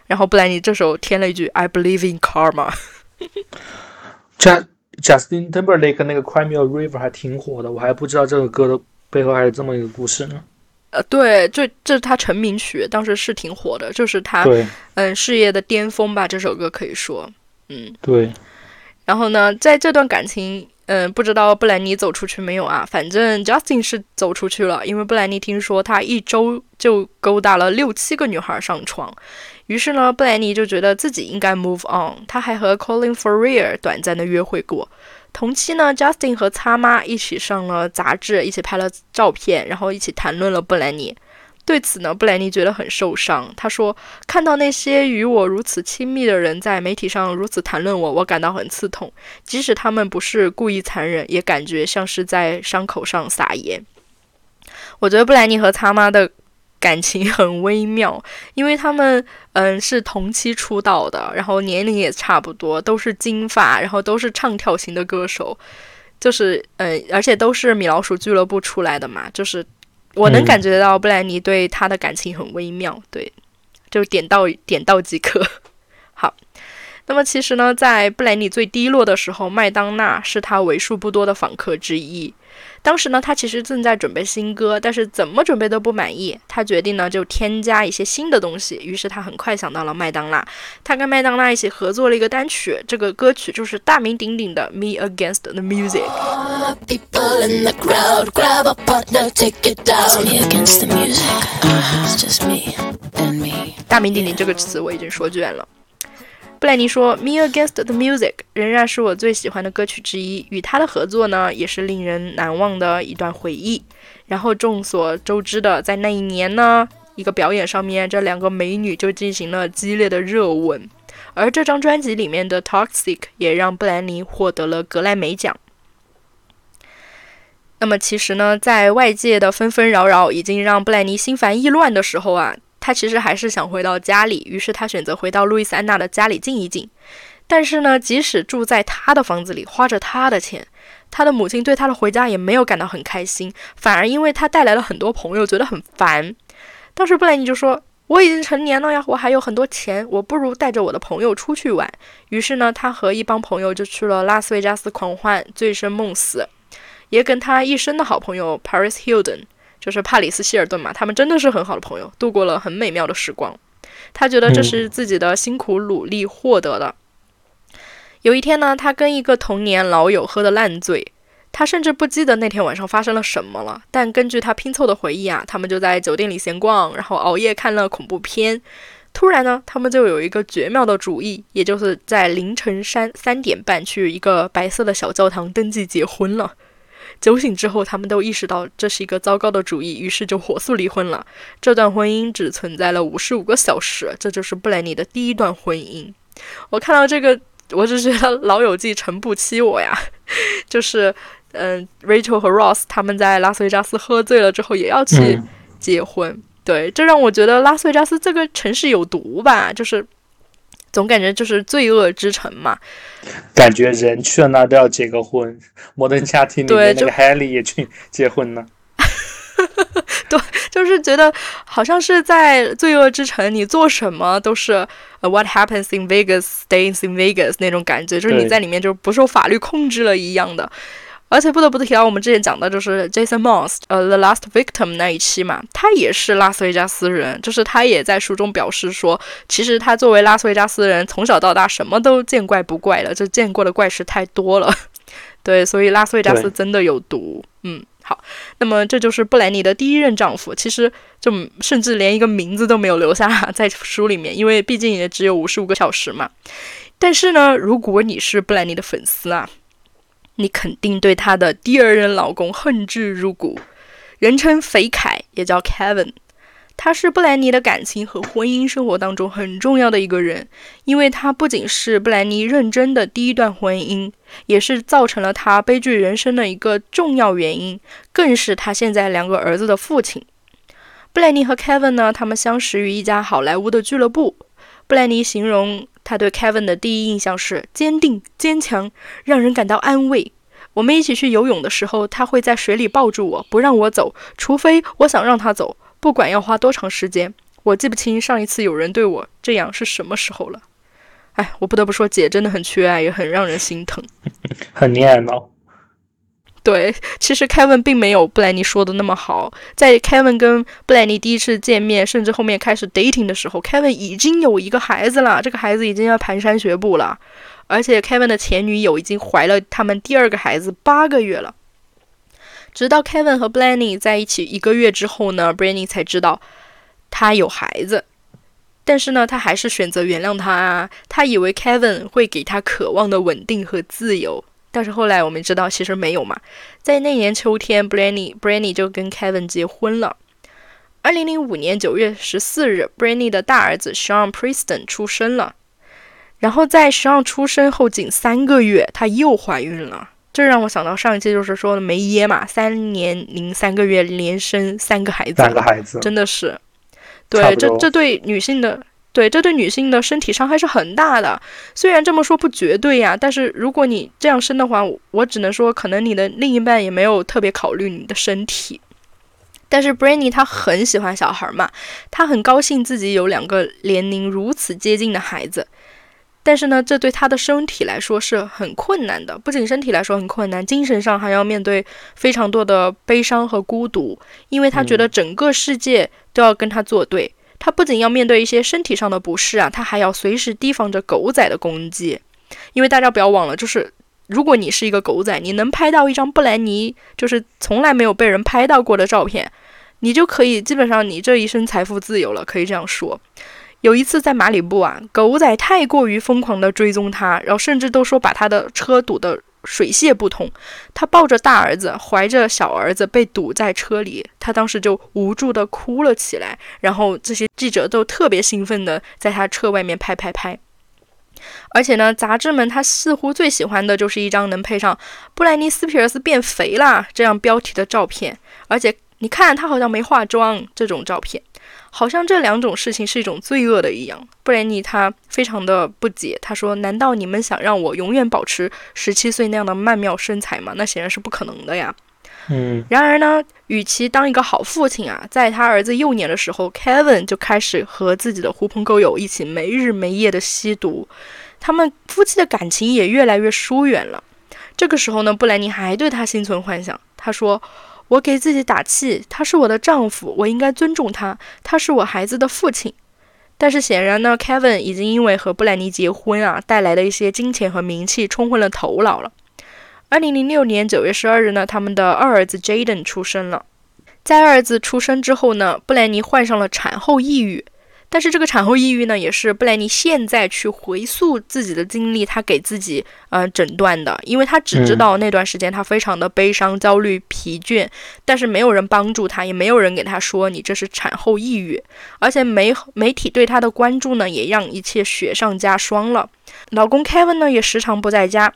然后布莱尼这时候添了一句：“I believe in karma。*laughs* ”这。Justin Timberlake 那个 Crimea River 还挺火的，我还不知道这个歌的背后还有这么一个故事呢。呃，对，这这是他成名曲，当时是挺火的，就是他嗯事业的巅峰吧。这首歌可以说，嗯，对。然后呢，在这段感情，嗯，不知道布兰妮走出去没有啊？反正 Justin 是走出去了，因为布兰妮听说他一周就勾搭了六七个女孩上床。于是呢，布兰妮就觉得自己应该 move on。他还和 Colin Faria 短暂的约会过。同期呢，Justin 和擦妈一起上了杂志，一起拍了照片，然后一起谈论了布兰妮。对此呢，布兰妮觉得很受伤。他说：“看到那些与我如此亲密的人在媒体上如此谈论我，我感到很刺痛。即使他们不是故意残忍，也感觉像是在伤口上撒盐。”我觉得布兰妮和擦妈的。感情很微妙，因为他们嗯是同期出道的，然后年龄也差不多，都是金发，然后都是唱跳型的歌手，就是嗯，而且都是米老鼠俱乐部出来的嘛，就是我能感觉到布兰妮对他的感情很微妙，对，就点到点到即可。*laughs* 好，那么其实呢，在布兰妮最低落的时候，麦当娜是他为数不多的访客之一。当时呢，他其实正在准备新歌，但是怎么准备都不满意。他决定呢，就添加一些新的东西。于是他很快想到了麦当娜，他跟麦当娜一起合作了一个单曲，这个歌曲就是大名鼎鼎的《Me Against the Music》。大名鼎鼎这个词我已经说倦了。布莱尼说，《Me Against the Music》仍然是我最喜欢的歌曲之一。与他的合作呢，也是令人难忘的一段回忆。然后众所周知的，在那一年呢，一个表演上面，这两个美女就进行了激烈的热吻。而这张专辑里面的《Toxic》也让布兰妮获得了格莱美奖。那么其实呢，在外界的纷纷扰扰已经让布兰妮心烦意乱的时候啊。他其实还是想回到家里，于是他选择回到路易斯安娜的家里静一静。但是呢，即使住在他的房子里，花着他的钱，他的母亲对他的回家也没有感到很开心，反而因为他带来了很多朋友，觉得很烦。当时布莱尼就说：“我已经成年了呀，我还有很多钱，我不如带着我的朋友出去玩。”于是呢，他和一帮朋友就去了拉斯维加斯狂欢，醉生梦死，也跟他一生的好朋友 Paris Hilton。就是帕里斯希尔顿嘛，他们真的是很好的朋友，度过了很美妙的时光。他觉得这是自己的辛苦努力获得的。有一天呢，他跟一个童年老友喝得烂醉，他甚至不记得那天晚上发生了什么了。但根据他拼凑的回忆啊，他们就在酒店里闲逛，然后熬夜看了恐怖片。突然呢，他们就有一个绝妙的主意，也就是在凌晨三三点半去一个白色的小教堂登记结婚了。酒醒之后，他们都意识到这是一个糟糕的主意，于是就火速离婚了。这段婚姻只存在了五十五个小时，这就是布莱尼的第一段婚姻。我看到这个，我就觉得《老友记》诚不欺我呀。*laughs* 就是，嗯，Rachel 和 Ross 他们在拉斯维加斯喝醉了之后也要去结婚，对，这让我觉得拉斯维加斯这个城市有毒吧，就是。总感觉就是罪恶之城嘛，*laughs* 感觉人去了那都要结个婚。摩登家庭里面那个 Haley 也去结婚了。*laughs* 对，就是觉得好像是在罪恶之城，你做什么都是 What happens in Vegas stays in Vegas 那种感觉，就是你在里面就不受法律控制了一样的。而且不得不提到，我们之前讲的就是 Jason Moss，呃，《The Last Victim》那一期嘛，他也是拉斯维加斯人，就是他也在书中表示说，其实他作为拉斯维加斯人，从小到大什么都见怪不怪了，就见过的怪事太多了。*laughs* 对，所以拉斯维加斯真的有毒。嗯，好，那么这就是布兰妮的第一任丈夫，其实就甚至连一个名字都没有留下在书里面，因为毕竟也只有五十五个小时嘛。但是呢，如果你是布兰妮的粉丝啊。你肯定对她的第二任老公恨之入骨，人称“肥凯”，也叫 Kevin。他是布兰妮的感情和婚姻生活当中很重要的一个人，因为他不仅是布兰妮认真的第一段婚姻，也是造成了他悲剧人生的一个重要原因，更是他现在两个儿子的父亲。布兰妮和 Kevin 呢，他们相识于一家好莱坞的俱乐部。布兰妮形容。他对 Kevin 的第一印象是坚定、坚强，让人感到安慰。我们一起去游泳的时候，他会在水里抱住我，不让我走，除非我想让他走，不管要花多长时间。我记不清上一次有人对我这样是什么时候了。哎，我不得不说，姐真的很缺爱，也很让人心疼，*laughs* 很恋爱脑。对，其实 Kevin 并没有布莱尼说的那么好。在 Kevin 跟布莱尼第一次见面，甚至后面开始 dating 的时候，Kevin 已经有一个孩子了，这个孩子已经要蹒跚学步了，而且 Kevin 的前女友已经怀了他们第二个孩子八个月了。直到 Kevin 和布莱尼在一起一个月之后呢，布莱尼才知道他有孩子，但是呢，他还是选择原谅他啊。他以为 Kevin 会给他渴望的稳定和自由。但是后来我们知道，其实没有嘛。在那年秋天 b r a n n y b r a n n y 就跟 Kevin 结婚了。二零零五年九月十四日 b r a n n y 的大儿子 Sean Preston 出生了。然后在 Sean 出生后仅三个月，她又怀孕了。这让我想到上一期就是说的梅耶嘛，三年零三个月连生三个孩子，三个孩子真的是，对，这这对女性的。对，这对女性的身体伤害是很大的。虽然这么说不绝对呀，但是如果你这样生的话，我只能说，可能你的另一半也没有特别考虑你的身体。但是 b r a n n y 她很喜欢小孩嘛，她很高兴自己有两个年龄如此接近的孩子。但是呢，这对她的身体来说是很困难的，不仅身体来说很困难，精神上还要面对非常多的悲伤和孤独，因为她觉得整个世界都要跟她作对。他不仅要面对一些身体上的不适啊，他还要随时提防着狗仔的攻击。因为大家不要忘了，就是如果你是一个狗仔，你能拍到一张布兰妮就是从来没有被人拍到过的照片，你就可以基本上你这一生财富自由了，可以这样说。有一次在马里布啊，狗仔太过于疯狂地追踪他，然后甚至都说把他的车堵得水泄不通。他抱着大儿子，怀着小儿子被堵在车里，他当时就无助地哭了起来。然后这些记者都特别兴奋地在他车外面拍拍拍。而且呢，杂志们他似乎最喜欢的就是一张能配上布莱尼斯皮尔斯变肥啦这样标题的照片，而且你看他好像没化妆这种照片。好像这两种事情是一种罪恶的一样，布兰尼他非常的不解，他说：“难道你们想让我永远保持十七岁那样的曼妙身材吗？那显然是不可能的呀。”嗯，然而呢，与其当一个好父亲啊，在他儿子幼年的时候，Kevin 就开始和自己的狐朋狗友一起没日没夜的吸毒，他们夫妻的感情也越来越疏远了。这个时候呢，布兰妮还对他心存幻想，他说。我给自己打气，他是我的丈夫，我应该尊重他，他是我孩子的父亲。但是显然呢，Kevin 已经因为和布兰妮结婚啊带来的一些金钱和名气冲昏了头脑了。二零零六年九月十二日呢，他们的二儿子 Jaden 出生了。在二儿子出生之后呢，布兰妮患上了产后抑郁。但是这个产后抑郁呢，也是布莱尼现在去回溯自己的经历，他给自己呃诊断的，因为他只知道那段时间他非常的悲伤、焦虑、疲倦，但是没有人帮助他，也没有人给他说你这是产后抑郁，而且媒媒体对他的关注呢，也让一切雪上加霜了。老公 Kevin 呢，也时常不在家。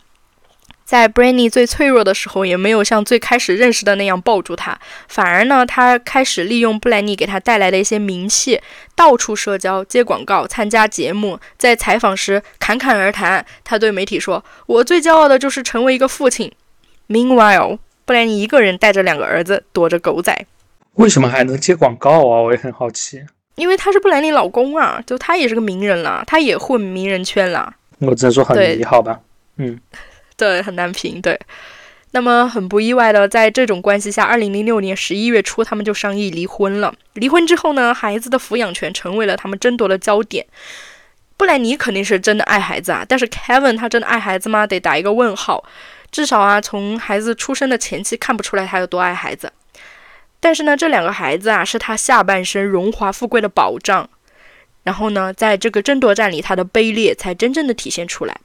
在 Brandy 最脆弱的时候，也没有像最开始认识的那样抱住他，反而呢，他开始利用布兰妮给他带来的一些名气，到处社交、接广告、参加节目，在采访时侃侃而谈。他对媒体说：“我最骄傲的就是成为一个父亲。” Meanwhile，布兰妮一个人带着两个儿子躲着狗仔。为什么还能接广告啊？我也很好奇。因为他是布兰妮老公啊，就他也是个名人了，他也混名人圈了。我只能说很迷，好吧？嗯。对，很难评。对，那么很不意外的，在这种关系下，二零零六年十一月初，他们就商议离婚了。离婚之后呢，孩子的抚养权成为了他们争夺的焦点。布兰妮肯定是真的爱孩子啊，但是 Kevin 他真的爱孩子吗？得打一个问号。至少啊，从孩子出生的前期看不出来他有多爱孩子。但是呢，这两个孩子啊，是他下半生荣华富贵的保障。然后呢，在这个争夺战里，他的卑劣才真正的体现出来。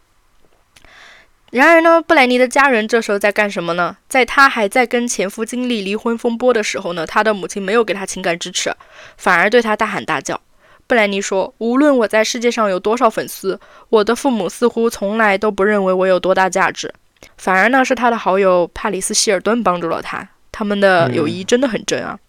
然而呢，布莱尼的家人这时候在干什么呢？在他还在跟前夫经历离婚风波的时候呢，他的母亲没有给他情感支持，反而对他大喊大叫。布莱尼说：“无论我在世界上有多少粉丝，我的父母似乎从来都不认为我有多大价值。反而呢，是他的好友帕里斯希尔顿帮助了他，他们的友谊真的很真啊。”嗯。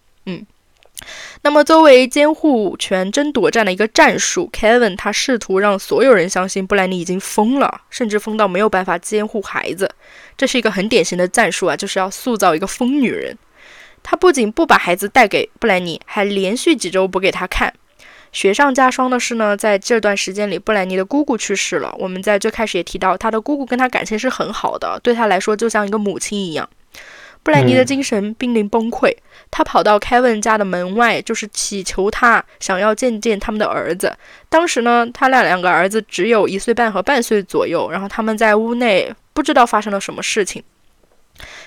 那么，作为监护权争夺战的一个战术，Kevin 他试图让所有人相信布兰妮已经疯了，甚至疯到没有办法监护孩子。这是一个很典型的战术啊，就是要塑造一个疯女人。他不仅不把孩子带给布兰妮，还连续几周不给他看。雪上加霜的是呢，在这段时间里，布兰妮的姑姑去世了。我们在最开始也提到，他的姑姑跟他感情是很好的，对他来说就像一个母亲一样。布兰妮的精神濒临崩溃。他跑到 Kevin 家的门外，就是祈求他想要见见他们的儿子。当时呢，他俩两个儿子只有一岁半和半岁左右，然后他们在屋内不知道发生了什么事情。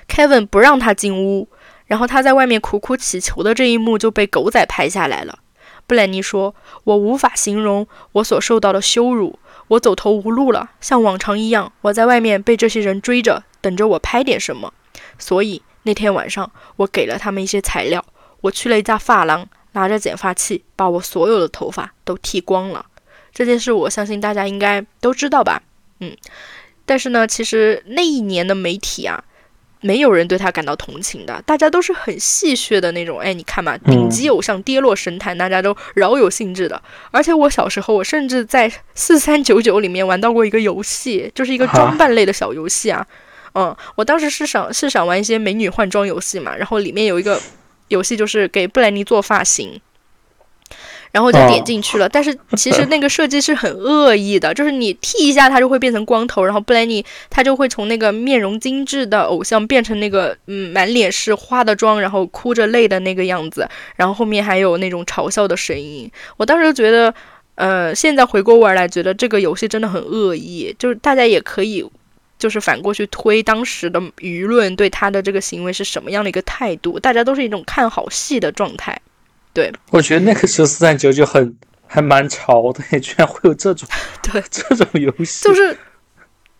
Kevin 不让他进屋，然后他在外面苦苦祈求的这一幕就被狗仔拍下来了。布兰妮说：“我无法形容我所受到的羞辱，我走投无路了，像往常一样，我在外面被这些人追着，等着我拍点什么，所以。”那天晚上，我给了他们一些材料。我去了一家发廊，拿着剪发器，把我所有的头发都剃光了。这件事，我相信大家应该都知道吧？嗯。但是呢，其实那一年的媒体啊，没有人对他感到同情的，大家都是很戏谑的那种。哎，你看嘛，顶级偶像跌落神坛，大家都饶有兴致的。而且我小时候，我甚至在四三九九里面玩到过一个游戏，就是一个装扮类的小游戏啊。嗯，我当时是想是想玩一些美女换装游戏嘛，然后里面有一个游戏就是给布兰妮做发型，然后就点进去了。但是其实那个设计是很恶意的，就是你剃一下它就会变成光头，然后布兰妮她就会从那个面容精致的偶像变成那个嗯满脸是花的妆，然后哭着泪的那个样子，然后后面还有那种嘲笑的声音。我当时就觉得，呃，现在回过味儿来，觉得这个游戏真的很恶意，就是大家也可以。就是反过去推当时的舆论对他的这个行为是什么样的一个态度，大家都是一种看好戏的状态。对，我觉得那个时候四三九九很还蛮潮的，居然会有这种 *laughs* 对 *laughs* 这种游戏，就是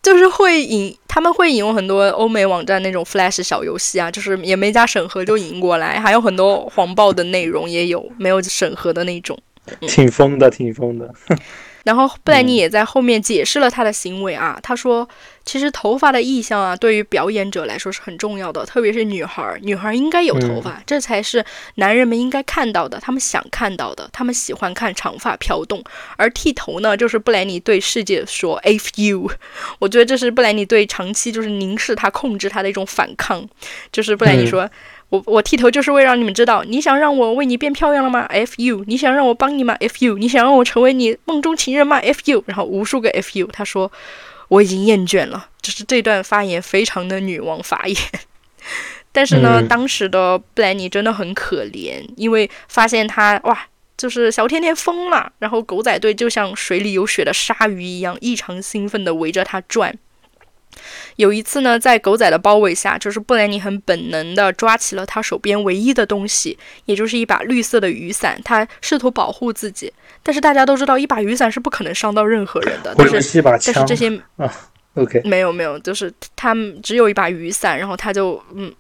就是会引他们会引用很多欧美网站那种 Flash 小游戏啊，就是也没加审核就引过来，还有很多黄暴的内容也有没有审核的那种。挺疯的，挺疯的。*laughs* 然后布莱尼也在后面解释了他的行为啊，他说，其实头发的意象啊，对于表演者来说是很重要的，特别是女孩儿，女孩儿应该有头发，这才是男人们应该看到的，他们想看到的，他们喜欢看长发飘动，而剃头呢，就是布莱尼对世界说 “if you”，*laughs* 我觉得这是布莱尼对长期就是凝视他、控制他的一种反抗，就是布莱尼说。我我剃头就是为让你们知道，你想让我为你变漂亮了吗？F you，你想让我帮你吗？F you，你想让我成为你梦中情人吗？F you，然后无数个 F you。他说我已经厌倦了，就是这段发言非常的女王发言。*laughs* 但是呢，当时的布莱尼真的很可怜，因为发现他哇，就是小甜甜疯了，然后狗仔队就像水里有血的鲨鱼一样，异常兴奋地围着他转。有一次呢，在狗仔的包围下，就是布兰妮很本能的抓起了他手边唯一的东西，也就是一把绿色的雨伞。他试图保护自己，但是大家都知道，一把雨伞是不可能伤到任何人的。但是，但是这些啊，OK，没有没有，就是他只有一把雨伞，然后他就嗯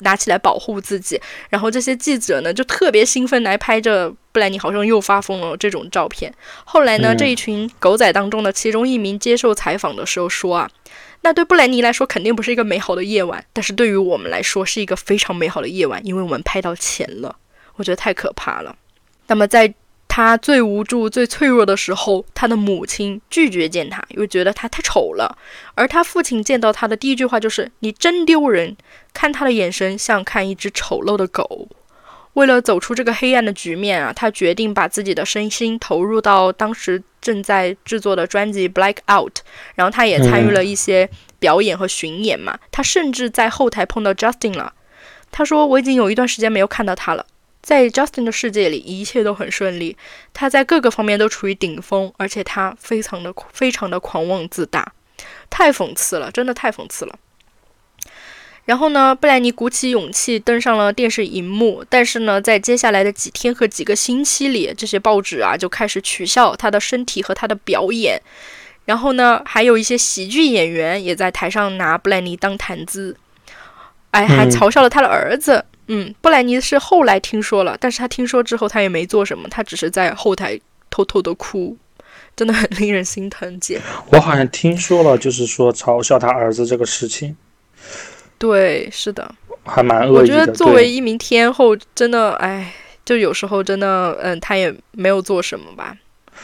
拿起来保护自己。然后这些记者呢，就特别兴奋来拍着布兰妮好像又发疯了这种照片。后来呢，这一群狗仔当中的其中一名接受采访的时候说啊。那对布兰妮来说肯定不是一个美好的夜晚，但是对于我们来说是一个非常美好的夜晚，因为我们拍到钱了。我觉得太可怕了。那么在他最无助、最脆弱的时候，他的母亲拒绝见他，因为觉得他太丑了。而他父亲见到他的第一句话就是：“你真丢人！”看他的眼神像看一只丑陋的狗。为了走出这个黑暗的局面啊，他决定把自己的身心投入到当时正在制作的专辑《Black Out》，然后他也参与了一些表演和巡演嘛。他甚至在后台碰到 Justin 了。他说：“我已经有一段时间没有看到他了。”在 Justin 的世界里，一切都很顺利，他在各个方面都处于顶峰，而且他非常的非常的狂妄自大，太讽刺了，真的太讽刺了。然后呢，布莱尼鼓起勇气登上了电视荧幕，但是呢，在接下来的几天和几个星期里，这些报纸啊就开始取笑他的身体和他的表演。然后呢，还有一些喜剧演员也在台上拿布莱尼当谈资，哎，还嘲笑了他的儿子。嗯，布莱尼是后来听说了，但是他听说之后他也没做什么，他只是在后台偷偷的哭，真的很令人心疼。姐，我好像听说了，就是说嘲笑他儿子这个事情。对，是的，还蛮恶我觉得作为一名天后，真的，哎，就有时候真的，嗯，他也没有做什么吧，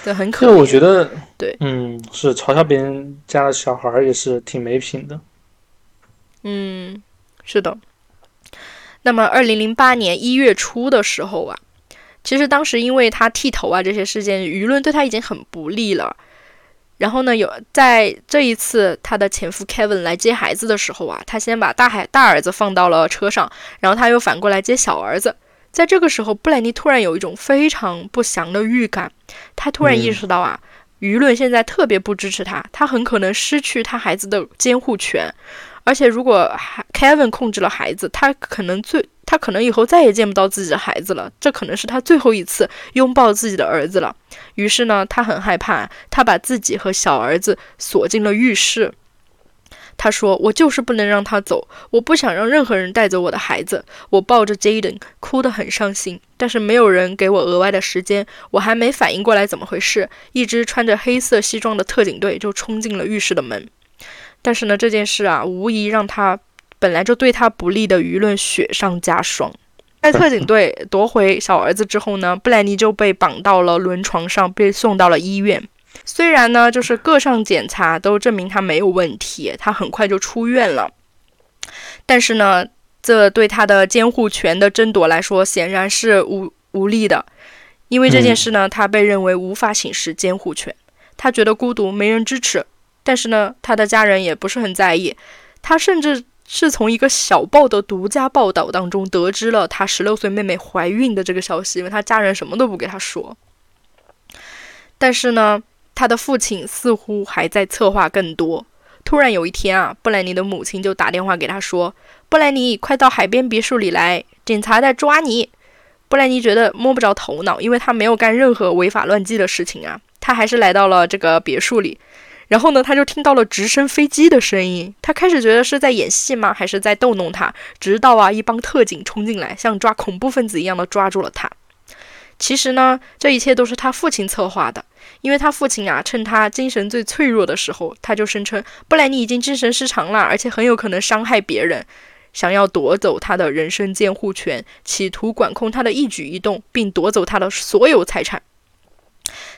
对，很可怜。我觉得，对，嗯，是嘲笑别人家的小孩也是挺没品的。嗯，是的。那么，二零零八年一月初的时候啊，其实当时因为他剃头啊这些事件，舆论对他已经很不利了。然后呢，有在这一次她的前夫 Kevin 来接孩子的时候啊，他先把大孩大儿子放到了车上，然后他又反过来接小儿子。在这个时候，布莱尼突然有一种非常不祥的预感，他突然意识到啊，舆论现在特别不支持他，他很可能失去他孩子的监护权。而且，如果 Kevin 控制了孩子，他可能最他可能以后再也见不到自己的孩子了，这可能是他最后一次拥抱自己的儿子了。于是呢，他很害怕，他把自己和小儿子锁进了浴室。他说：“我就是不能让他走，我不想让任何人带走我的孩子。”我抱着 Jaden 哭得很伤心，但是没有人给我额外的时间。我还没反应过来怎么回事，一支穿着黑色西装的特警队就冲进了浴室的门。但是呢，这件事啊，无疑让他本来就对他不利的舆论雪上加霜。在特警队 *laughs* 夺回小儿子之后呢，布兰妮就被绑到了轮床上，被送到了医院。虽然呢，就是各项检查都证明他没有问题，他很快就出院了。但是呢，这对他的监护权的争夺来说，显然是无无力的。因为这件事呢，他被认为无法行使监护权，他觉得孤独，没人支持。但是呢，他的家人也不是很在意，他甚至是从一个小报的独家报道当中得知了他十六岁妹妹怀孕的这个消息，因为他家人什么都不给他说。但是呢，他的父亲似乎还在策划更多。突然有一天啊，布莱尼的母亲就打电话给他说：“布莱尼，快到海边别墅里来，警察在抓你。”布莱尼觉得摸不着头脑，因为他没有干任何违法乱纪的事情啊。他还是来到了这个别墅里，然后呢，他就听到了直升飞机的声音。他开始觉得是在演戏吗？还是在逗弄他？直到啊，一帮特警冲进来，像抓恐怖分子一样的抓住了他。其实呢，这一切都是他父亲策划的，因为他父亲啊，趁他精神最脆弱的时候，他就声称布莱尼已经精神失常了，而且很有可能伤害别人，想要夺走他的人身监护权，企图管控他的一举一动，并夺走他的所有财产。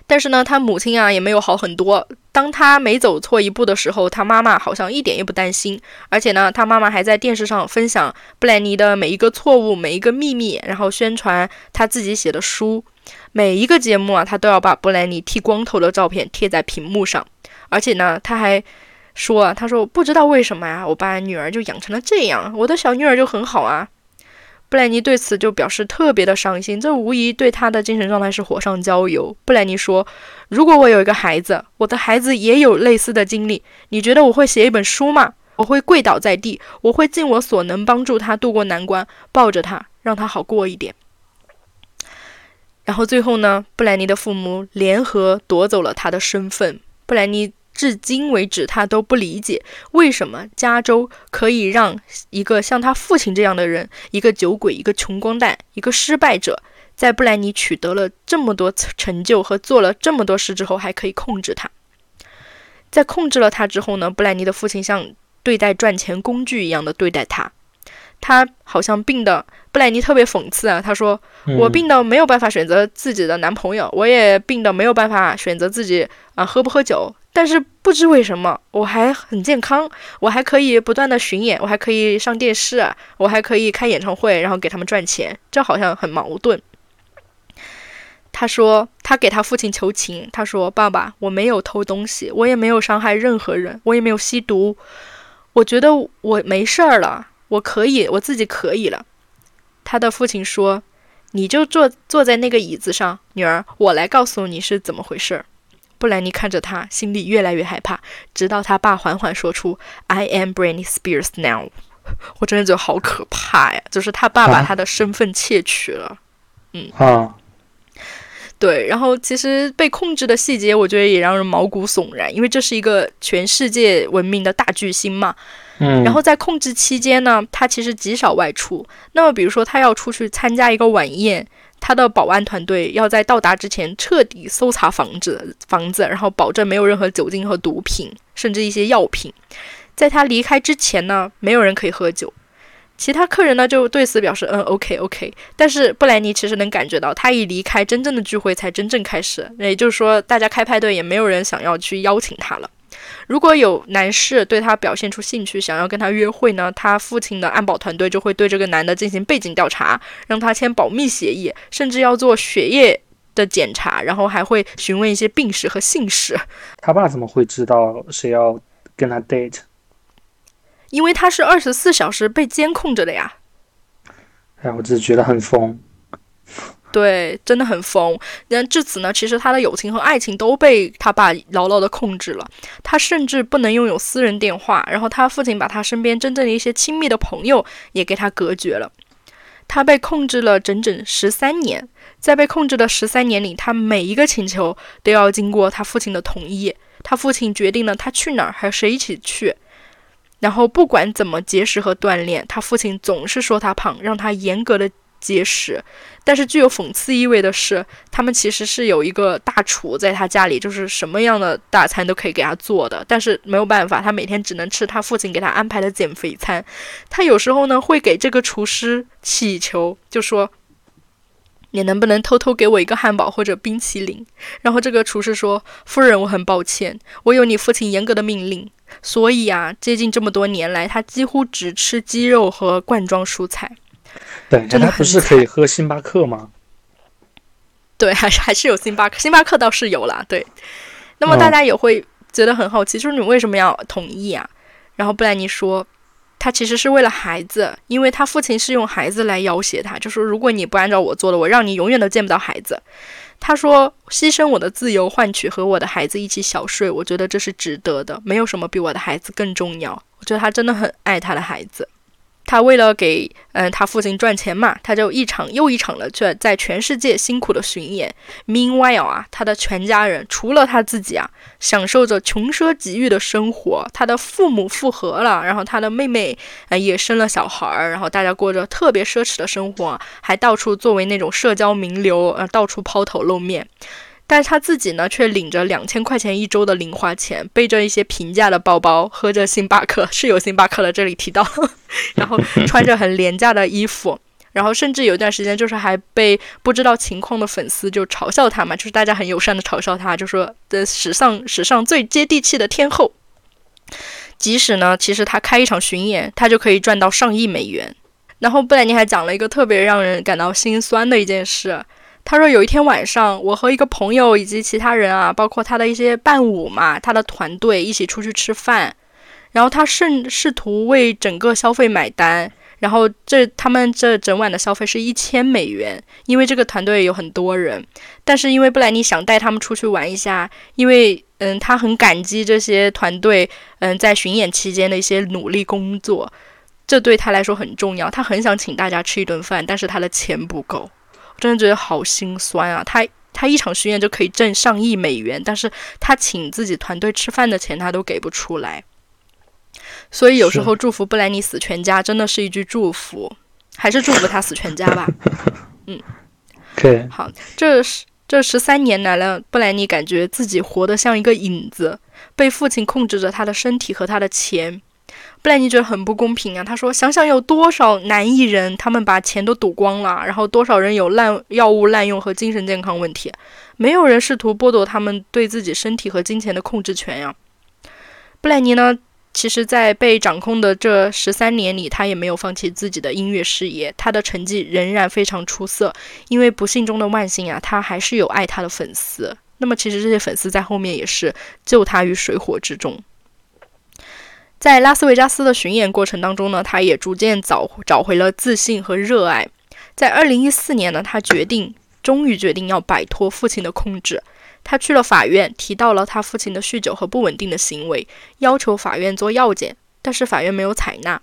但是呢，他母亲啊也没有好很多。当他每走错一步的时候，他妈妈好像一点也不担心。而且呢，他妈妈还在电视上分享布莱尼的每一个错误、每一个秘密，然后宣传他自己写的书。每一个节目啊，他都要把布莱尼剃光头的照片贴在屏幕上。而且呢，他还说，他说不知道为什么呀，我把女儿就养成了这样，我的小女儿就很好啊。布莱尼对此就表示特别的伤心，这无疑对他的精神状态是火上浇油。布莱尼说：“如果我有一个孩子，我的孩子也有类似的经历，你觉得我会写一本书吗？我会跪倒在地，我会尽我所能帮助他渡过难关，抱着他，让他好过一点。”然后最后呢，布莱尼的父母联合夺走了他的身份。布莱尼。至今为止，他都不理解为什么加州可以让一个像他父亲这样的人，一个酒鬼，一个穷光蛋，一个失败者，在布莱尼取得了这么多成就和做了这么多事之后，还可以控制他。在控制了他之后呢，布莱尼的父亲像对待赚钱工具一样的对待他。他好像病的，布莱尼特别讽刺啊，他说：“我病的没有办法选择自己的男朋友，我也病的没有办法选择自己啊喝不喝酒。”但是不知为什么，我还很健康，我还可以不断的巡演，我还可以上电视，我还可以开演唱会，然后给他们赚钱，这好像很矛盾。他说他给他父亲求情，他说：“爸爸，我没有偷东西，我也没有伤害任何人，我也没有吸毒，我觉得我没事儿了，我可以，我自己可以了。”他的父亲说：“你就坐坐在那个椅子上，女儿，我来告诉你是怎么回事。”布兰妮看着他，心里越来越害怕，直到他爸缓缓说出 “I am Britney Spears now”，*laughs* 我真的觉得好可怕呀！就是他爸把他的身份窃取了。嗯啊，对。然后其实被控制的细节，我觉得也让人毛骨悚然，因为这是一个全世界闻名的大巨星嘛。嗯。然后在控制期间呢，他其实极少外出。那么比如说他要出去参加一个晚宴。他的保安团队要在到达之前彻底搜查房子，房子，然后保证没有任何酒精和毒品，甚至一些药品。在他离开之前呢，没有人可以喝酒。其他客人呢就对此表示嗯，OK OK。但是布莱尼其实能感觉到，他一离开，真正的聚会才真正开始。也就是说，大家开派对也没有人想要去邀请他了。如果有男士对他表现出兴趣，想要跟他约会呢，他父亲的安保团队就会对这个男的进行背景调查，让他签保密协议，甚至要做血液的检查，然后还会询问一些病史和姓氏。他爸怎么会知道谁要跟他 date？因为他是二十四小时被监控着的呀。哎，我只是觉得很疯。对，真的很疯。那至此呢，其实他的友情和爱情都被他爸牢牢的控制了。他甚至不能拥有私人电话，然后他父亲把他身边真正的一些亲密的朋友也给他隔绝了。他被控制了整整十三年，在被控制的十三年里，他每一个请求都要经过他父亲的同意。他父亲决定了他去哪儿和谁一起去，然后不管怎么节食和锻炼，他父亲总是说他胖，让他严格的。结实，但是具有讽刺意味的是，他们其实是有一个大厨在他家里，就是什么样的大餐都可以给他做的。但是没有办法，他每天只能吃他父亲给他安排的减肥餐。他有时候呢会给这个厨师祈求，就说：“你能不能偷偷给我一个汉堡或者冰淇淋？”然后这个厨师说：“夫人，我很抱歉，我有你父亲严格的命令，所以啊，接近这么多年来，他几乎只吃鸡肉和罐装蔬菜。”对，他不是可以喝星巴克吗？*laughs* 对，还是还是有星巴克，星巴克倒是有啦。对，那么大家也会觉得很好奇，就是你为什么要同意啊？然后布兰妮说，他其实是为了孩子，因为他父亲是用孩子来要挟他，就说如果你不按照我做的，我让你永远都见不到孩子。他说，牺牲我的自由换取和我的孩子一起小睡，我觉得这是值得的，没有什么比我的孩子更重要。我觉得他真的很爱他的孩子。他为了给嗯他父亲赚钱嘛，他就一场又一场的去在全世界辛苦的巡演。Meanwhile 啊，他的全家人除了他自己啊，享受着穷奢极欲的生活。他的父母复合了，然后他的妹妹呃也生了小孩儿，然后大家过着特别奢侈的生活，还到处作为那种社交名流，呃到处抛头露面。但是他自己呢，却领着两千块钱一周的零花钱，背着一些平价的包包，喝着星巴克，是有星巴克的，这里提到，*laughs* 然后穿着很廉价的衣服，然后甚至有一段时间，就是还被不知道情况的粉丝就嘲笑他嘛，就是大家很友善的嘲笑他，就说的史上史上最接地气的天后。即使呢，其实他开一场巡演，他就可以赚到上亿美元。然后布兰妮还讲了一个特别让人感到心酸的一件事。他说有一天晚上，我和一个朋友以及其他人啊，包括他的一些伴舞嘛，他的团队一起出去吃饭，然后他甚试图为整个消费买单，然后这他们这整晚的消费是一千美元，因为这个团队有很多人，但是因为布莱尼想带他们出去玩一下，因为嗯他很感激这些团队嗯在巡演期间的一些努力工作，这对他来说很重要，他很想请大家吃一顿饭，但是他的钱不够。真的觉得好心酸啊！他他一场巡演就可以挣上亿美元，但是他请自己团队吃饭的钱他都给不出来。所以有时候祝福布莱尼死全家真的是一句祝福，还是祝福他死全家吧。*laughs* 嗯，对，好，这是这十三年来了，布莱尼感觉自己活得像一个影子，被父亲控制着他的身体和他的钱。布莱尼觉得很不公平啊！他说：“想想有多少男艺人，他们把钱都赌光了，然后多少人有滥药物滥用和精神健康问题，没有人试图剥夺他们对自己身体和金钱的控制权呀。”布莱尼呢，其实，在被掌控的这十三年里，他也没有放弃自己的音乐事业，他的成绩仍然非常出色。因为不幸中的万幸啊，他还是有爱他的粉丝。那么，其实这些粉丝在后面也是救他于水火之中。在拉斯维加斯的巡演过程当中呢，他也逐渐找找回了自信和热爱。在二零一四年呢，他决定，终于决定要摆脱父亲的控制。他去了法院，提到了他父亲的酗酒和不稳定的行为，要求法院做药检，但是法院没有采纳。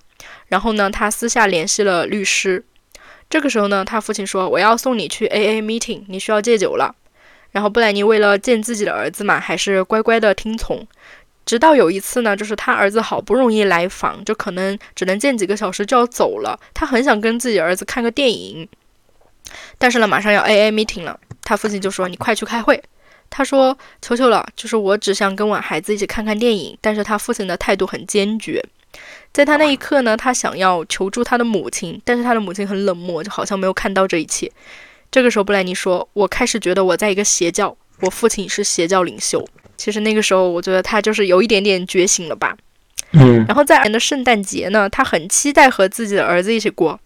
然后呢，他私下联系了律师。这个时候呢，他父亲说：“我要送你去 AA meeting，你需要戒酒了。”然后布莱尼为了见自己的儿子嘛，还是乖乖的听从。直到有一次呢，就是他儿子好不容易来访，就可能只能见几个小时就要走了。他很想跟自己儿子看个电影，但是呢，马上要 A A meeting 了，他父亲就说：“你快去开会。”他说：“求求了，就是我只想跟我孩子一起看看电影。”但是他父亲的态度很坚决。在他那一刻呢，他想要求助他的母亲，但是他的母亲很冷漠，就好像没有看到这一切。这个时候，布莱尼说：“我开始觉得我在一个邪教，我父亲是邪教领袖。”其实那个时候，我觉得他就是有一点点觉醒了吧。嗯。然后在年的圣诞节呢，他很期待和自己的儿子一起过，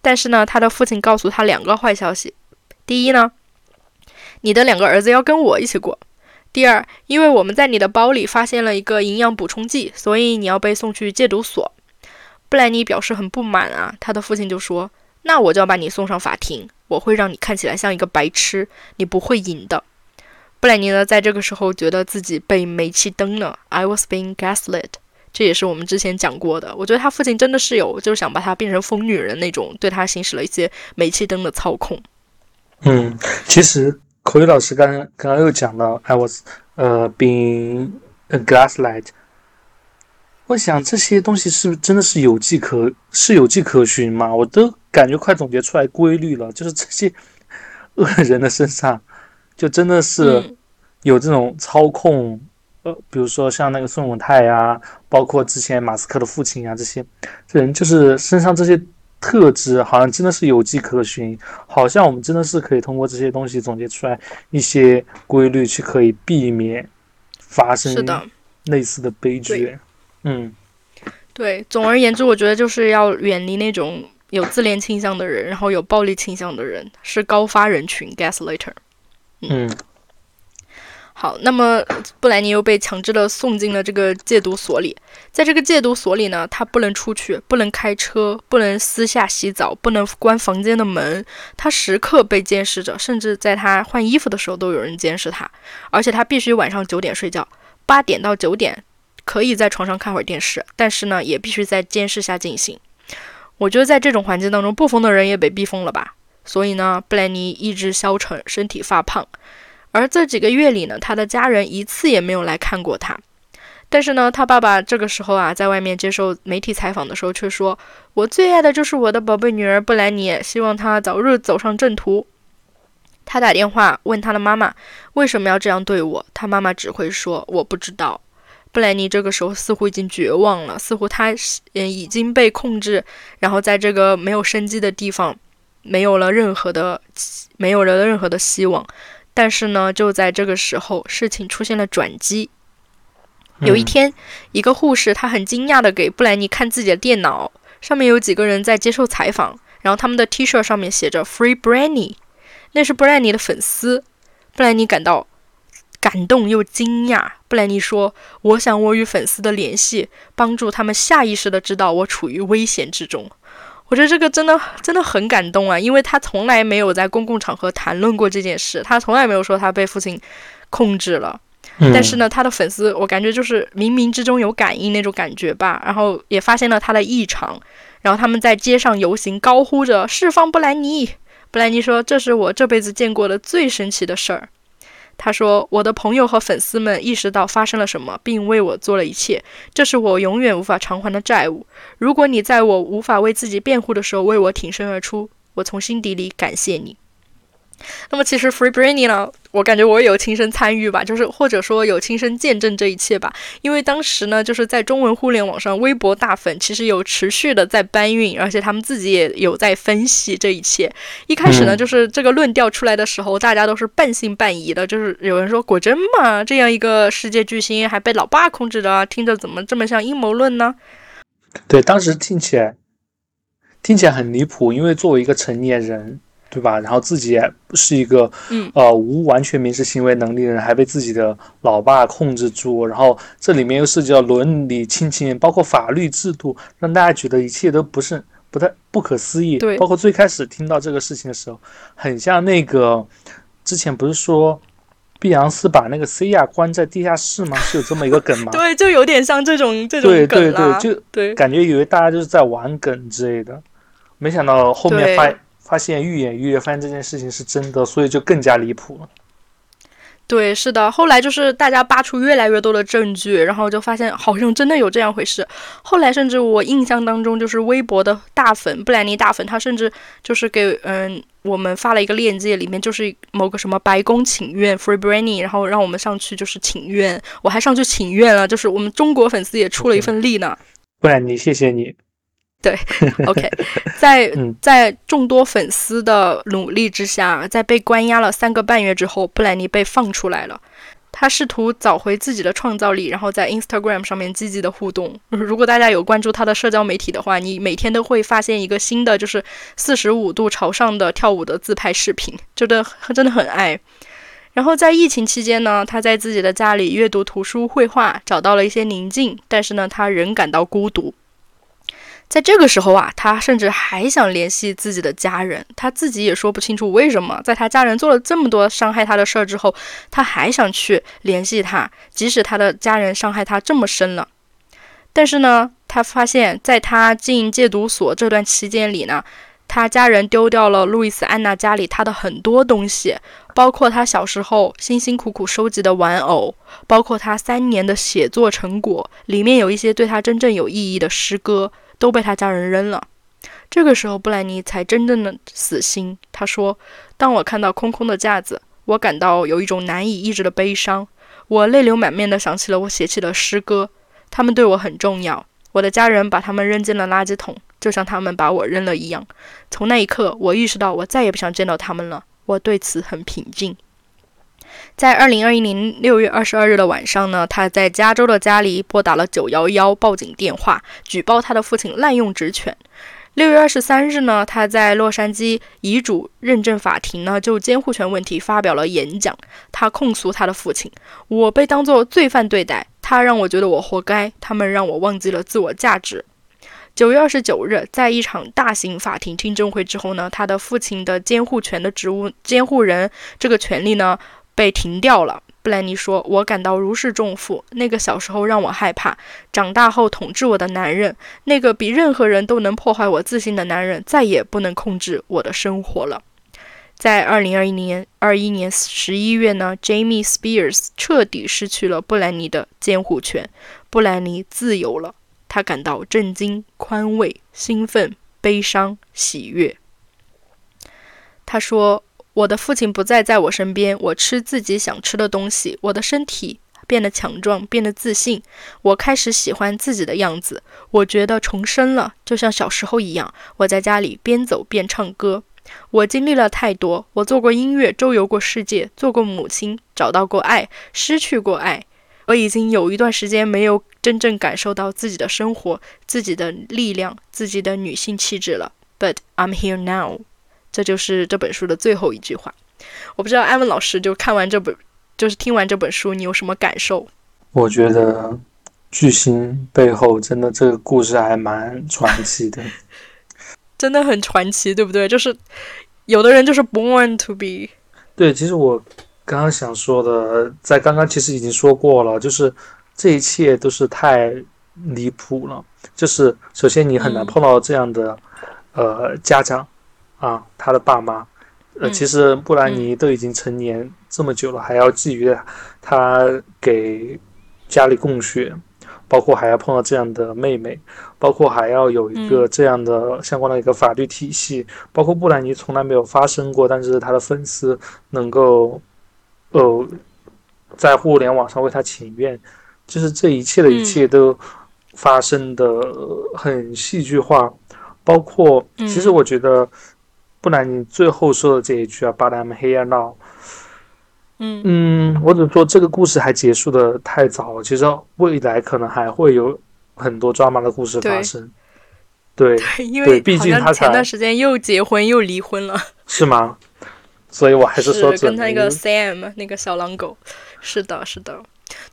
但是呢，他的父亲告诉他两个坏消息：第一呢，你的两个儿子要跟我一起过；第二，因为我们在你的包里发现了一个营养补充剂，所以你要被送去戒毒所。布莱尼表示很不满啊，他的父亲就说：“那我就要把你送上法庭，我会让你看起来像一个白痴，你不会赢的。”布莱尼呢，在这个时候觉得自己被煤气灯了，I was being gaslit。这也是我们之前讲过的。我觉得他父亲真的是有，就是想把他变成疯女人那种，对他行使了一些煤气灯的操控。嗯，其实口语老师刚刚刚刚又讲到，I was 呃 being a gaslight。我想这些东西是不是真的是有迹可是有迹可循吗？我都感觉快总结出来规律了，就是这些恶人的身上。就真的是有这种操控，呃，比如说像那个孙永泰呀，包括之前马斯克的父亲啊，这些这人就是身上这些特质，好像真的是有迹可循，好像我们真的是可以通过这些东西总结出来一些规律，去可以避免发生类似的悲剧。嗯，对，总而言之，我觉得就是要远离那种有自恋倾向的人，然后有暴力倾向的人，是高发人群，gaslighter。嗯，好，那么布莱尼又被强制的送进了这个戒毒所里。在这个戒毒所里呢，他不能出去，不能开车，不能私下洗澡，不能关房间的门。他时刻被监视着，甚至在他换衣服的时候都有人监视他。而且他必须晚上九点睡觉，八点到九点可以在床上看会儿电视，但是呢，也必须在监视下进行。我觉得在这种环境当中，不疯的人也被逼疯了吧。所以呢，布兰妮意志消沉，身体发胖。而这几个月里呢，他的家人一次也没有来看过他。但是呢，他爸爸这个时候啊，在外面接受媒体采访的时候，却说：“我最爱的就是我的宝贝女儿布兰妮，希望她早日走上正途。”他打电话问他的妈妈为什么要这样对我，他妈妈只会说：“我不知道。”布兰妮这个时候似乎已经绝望了，似乎他嗯已经被控制，然后在这个没有生机的地方，没有了任何的没有了任何的希望。但是呢，就在这个时候，事情出现了转机。有一天，一个护士她很惊讶的给布兰妮看自己的电脑，上面有几个人在接受采访，然后他们的 T 恤上面写着 “Free Brandy”，那是布兰妮的粉丝。布兰妮感到感动又惊讶。布兰妮说：“我想我与粉丝的联系，帮助他们下意识的知道我处于危险之中。”我觉得这个真的真的很感动啊，因为他从来没有在公共场合谈论过这件事，他从来没有说他被父亲控制了。但是呢，他的粉丝我感觉就是冥冥之中有感应那种感觉吧，然后也发现了他的异常，然后他们在街上游行，高呼着释放布兰妮。布兰妮说：“这是我这辈子见过的最神奇的事儿。”他说：“我的朋友和粉丝们意识到发生了什么，并为我做了一切，这是我永远无法偿还的债务。如果你在我无法为自己辩护的时候为我挺身而出，我从心底里感谢你。”那么其实 Free Britney 呢，我感觉我也有亲身参与吧，就是或者说有亲身见证这一切吧。因为当时呢，就是在中文互联网上，微博大粉其实有持续的在搬运，而且他们自己也有在分析这一切。一开始呢，就是这个论调出来的时候，大家都是半信半疑的，就是有人说果真吗？这样一个世界巨星还被老爸控制着，听着怎么这么像阴谋论呢？对，当时听起来听起来很离谱，因为作为一个成年人。对吧？然后自己是一个，呃，无完全民事行为能力的人，还被自己的老爸控制住。然后这里面又涉及到伦理、亲情，包括法律制度，让大家觉得一切都不是不太不可思议。对，包括最开始听到这个事情的时候，很像那个之前不是说碧昂斯把那个 C 亚关在地下室吗？是有这么一个梗吗？*laughs* 对，就有点像这种这种梗对对对，就对，感觉以为大家就是在玩梗之类的，没想到后面发。发现愈演愈烈，发现这件事情是真的，所以就更加离谱了。对，是的。后来就是大家扒出越来越多的证据，然后就发现好像真的有这样回事。后来甚至我印象当中，就是微博的大粉布兰妮大粉，他甚至就是给嗯我们发了一个链接，里面就是某个什么白宫请愿 Free Britney，然后让我们上去就是请愿，我还上去请愿了，就是我们中国粉丝也出了一份力呢。布兰妮，谢谢你。对，*laughs* OK，在在众多粉丝的努力之下，在被关押了三个半月之后，布兰妮被放出来了。他试图找回自己的创造力，然后在 Instagram 上面积极的互动。如果大家有关注他的社交媒体的话，你每天都会发现一个新的，就是四十五度朝上的跳舞的自拍视频，觉得真的很爱。然后在疫情期间呢，他在自己的家里阅读图书、绘画，找到了一些宁静，但是呢，他仍感到孤独。在这个时候啊，他甚至还想联系自己的家人，他自己也说不清楚为什么，在他家人做了这么多伤害他的事儿之后，他还想去联系他，即使他的家人伤害他这么深了。但是呢，他发现，在他进戒毒所这段期间里呢，他家人丢掉了路易斯安娜家里他的很多东西，包括他小时候辛辛苦苦收集的玩偶，包括他三年的写作成果，里面有一些对他真正有意义的诗歌。都被他家人扔了。这个时候，布兰妮才真正的死心。他说：“当我看到空空的架子，我感到有一种难以抑制的悲伤。我泪流满面地想起了我写起的诗歌，他们对我很重要。我的家人把他们扔进了垃圾桶，就像他们把我扔了一样。从那一刻，我意识到我再也不想见到他们了。我对此很平静。”在二零二一年六月二十二日的晚上呢，他在加州的家里拨打了九幺幺报警电话，举报他的父亲滥用职权。六月二十三日呢，他在洛杉矶遗嘱认证法庭呢就监护权问题发表了演讲。他控诉他的父亲：“我被当作罪犯对待，他让我觉得我活该，他们让我忘记了自我价值。”九月二十九日，在一场大型法庭听证会之后呢，他的父亲的监护权的职务监护人这个权利呢。被停掉了，布兰妮说：“我感到如释重负。那个小时候让我害怕，长大后统治我的男人，那个比任何人都能破坏我自信的男人，再也不能控制我的生活了。”在二零二一年二一年十一月呢，Jamie Spears 彻底失去了布兰妮的监护权，布兰妮自由了。他感到震惊、宽慰、兴奋、悲伤、喜悦。他说。我的父亲不再在我身边，我吃自己想吃的东西，我的身体变得强壮，变得自信。我开始喜欢自己的样子，我觉得重生了，就像小时候一样。我在家里边走边唱歌。我经历了太多，我做过音乐，周游过世界，做过母亲，找到过爱，失去过爱。我已经有一段时间没有真正感受到自己的生活、自己的力量、自己的女性气质了。But I'm here now. 这就是这本书的最后一句话。我不知道艾文老师就看完这本，就是听完这本书，你有什么感受？我觉得巨星背后真的这个故事还蛮传奇的，*laughs* 真的很传奇，对不对？就是有的人就是 born to be。对，其实我刚刚想说的，在刚刚其实已经说过了，就是这一切都是太离谱了。就是首先你很难碰到这样的呃家长。啊，他的爸妈，呃，其实布兰妮都已经成年这么久了，还要觊觎他给家里供血，包括还要碰到这样的妹妹，包括还要有一个这样的相关的一个法律体系，包括布兰妮从来没有发生过，但是他的粉丝能够，呃，在互联网上为他请愿，就是这一切的一切都发生的很戏剧化，包括其实我觉得。不然你最后说的这一句啊，But I'm here now。嗯嗯，我只能说这个故事还结束的太早了。其实未来可能还会有很多抓马的故事发生。对，因为毕竟他前段时间又结婚又离婚了。是吗？所以我还是说跟他那个 Sam 那个小狼狗。是的，是的。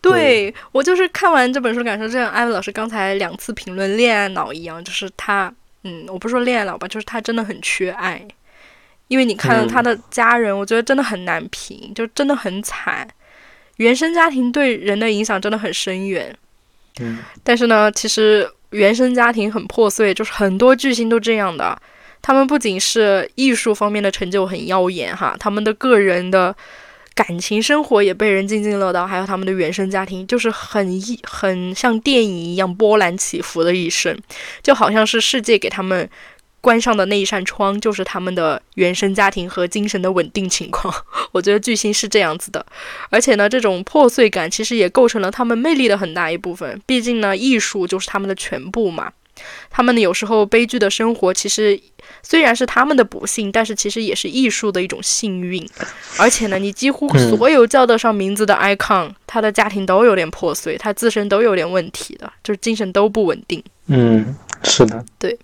对我就是看完这本书感受，就像艾文老师刚才两次评论恋爱脑一样，就是他，嗯，我不说恋爱脑吧，就是他真的很缺爱。因为你看到他的家人，我觉得真的很难评，就真的很惨。原生家庭对人的影响真的很深远。嗯，但是呢，其实原生家庭很破碎，就是很多巨星都这样的。他们不仅是艺术方面的成就很耀眼哈，他们的个人的感情生活也被人津津乐道，还有他们的原生家庭，就是很一很像电影一样波澜起伏的一生，就好像是世界给他们。关上的那一扇窗，就是他们的原生家庭和精神的稳定情况。*laughs* 我觉得巨星是这样子的，而且呢，这种破碎感其实也构成了他们魅力的很大一部分。毕竟呢，艺术就是他们的全部嘛。他们有时候悲剧的生活，其实虽然是他们的不幸，但是其实也是艺术的一种幸运。而且呢，你几乎所有叫得上名字的 icon，他的家庭都有点破碎，他自身都有点问题的，就是精神都不稳定。嗯，是的，对。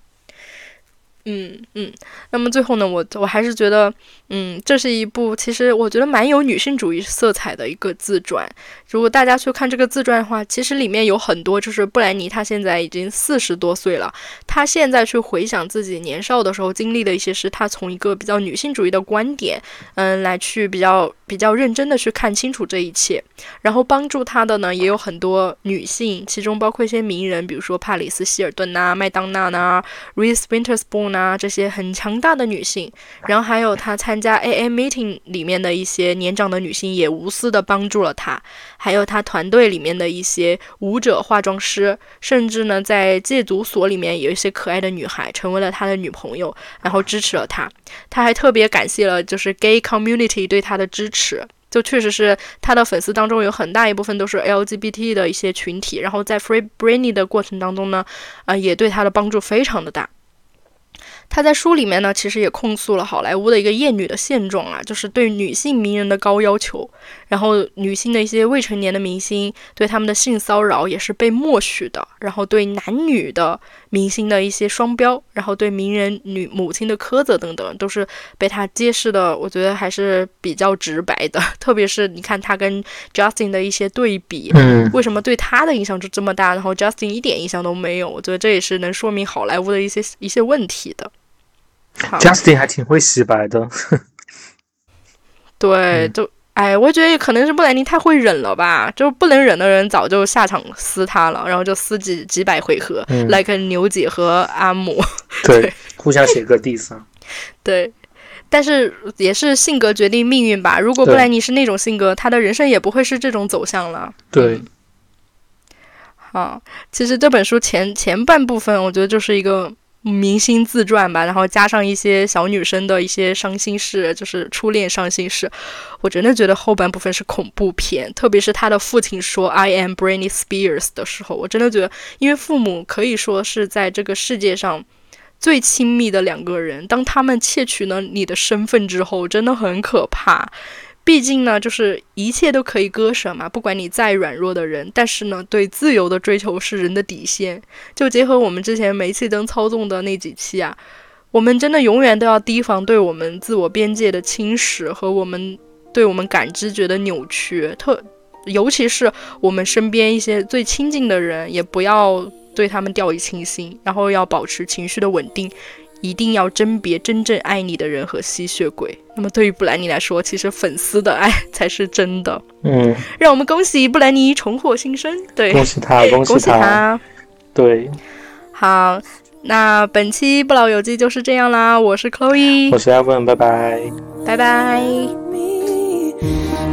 嗯嗯，那么最后呢，我我还是觉得，嗯，这是一部其实我觉得蛮有女性主义色彩的一个自传。如果大家去看这个自传的话，其实里面有很多，就是布兰妮她现在已经四十多岁了，她现在去回想自己年少的时候经历的一些事，她从一个比较女性主义的观点，嗯，来去比较比较认真的去看清楚这一切。然后帮助她的呢，也有很多女性，其中包括一些名人，比如说帕里斯希尔顿呐、麦当娜呐、Reese Witherspoon 啊这些很强大的女性。然后还有她参加 AA meeting 里面的一些年长的女性，也无私的帮助了她。还有他团队里面的一些舞者、化妆师，甚至呢，在戒毒所里面有一些可爱的女孩成为了他的女朋友，然后支持了他。他还特别感谢了就是 gay community 对他的支持，就确实是他的粉丝当中有很大一部分都是 LGBT 的一些群体，然后在 Free Britney 的过程当中呢，啊，也对他的帮助非常的大。他在书里面呢，其实也控诉了好莱坞的一个厌女的现状啊，就是对女性名人的高要求，然后女性的一些未成年的明星对他们的性骚扰也是被默许的，然后对男女的明星的一些双标，然后对名人女母亲的苛责等等，都是被他揭示的，我觉得还是比较直白的。*laughs* 特别是你看他跟 Justin 的一些对比，嗯，为什么对他的影响就这么大，然后 Justin 一点影响都没有？我觉得这也是能说明好莱坞的一些一些问题的。Justin 还挺会洗白的，*laughs* 对，就哎，我觉得可能是布兰妮太会忍了吧，就不能忍的人早就下场撕他了，然后就撕几几百回合、嗯 l i k e 牛姐和阿姆。*laughs* 对，互相写个 diss 啊。*laughs* 对，但是也是性格决定命运吧。如果布对兰妮是那种性格，她的人生也不会是这种走向了。对，好，其实这本书前前半部分，我觉得就是一个明星自传吧，然后加上一些小女生的一些伤心事，就是初恋伤心事。我真的觉得后半部分是恐怖片，特别是他的父亲说 “I am Britney Spears” 的时候，我真的觉得，因为父母可以说是在这个世界上。最亲密的两个人，当他们窃取了你的身份之后，真的很可怕。毕竟呢，就是一切都可以割舍嘛，不管你再软弱的人，但是呢，对自由的追求是人的底线。就结合我们之前煤气灯操纵的那几期啊，我们真的永远都要提防对我们自我边界的侵蚀和我们对我们感知觉的扭曲，特尤其是我们身边一些最亲近的人，也不要对他们掉以轻心，然后要保持情绪的稳定。一定要甄别真正爱你的人和吸血鬼。那么对于布兰妮来说，其实粉丝的爱才是真的。嗯，让我们恭喜布兰妮重获新生。对，恭喜他，*laughs* 恭恭喜他。对，好，那本期不老友记就是这样啦。我是 Chloe，我是 Evan，拜拜。拜拜。me.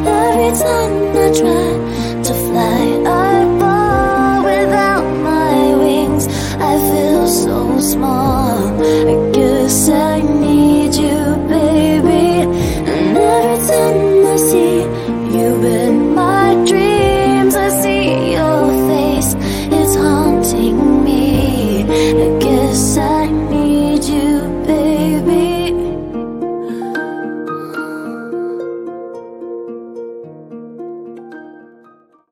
Every time I try to fly, I fall without my wings. I feel so small. I guess I need.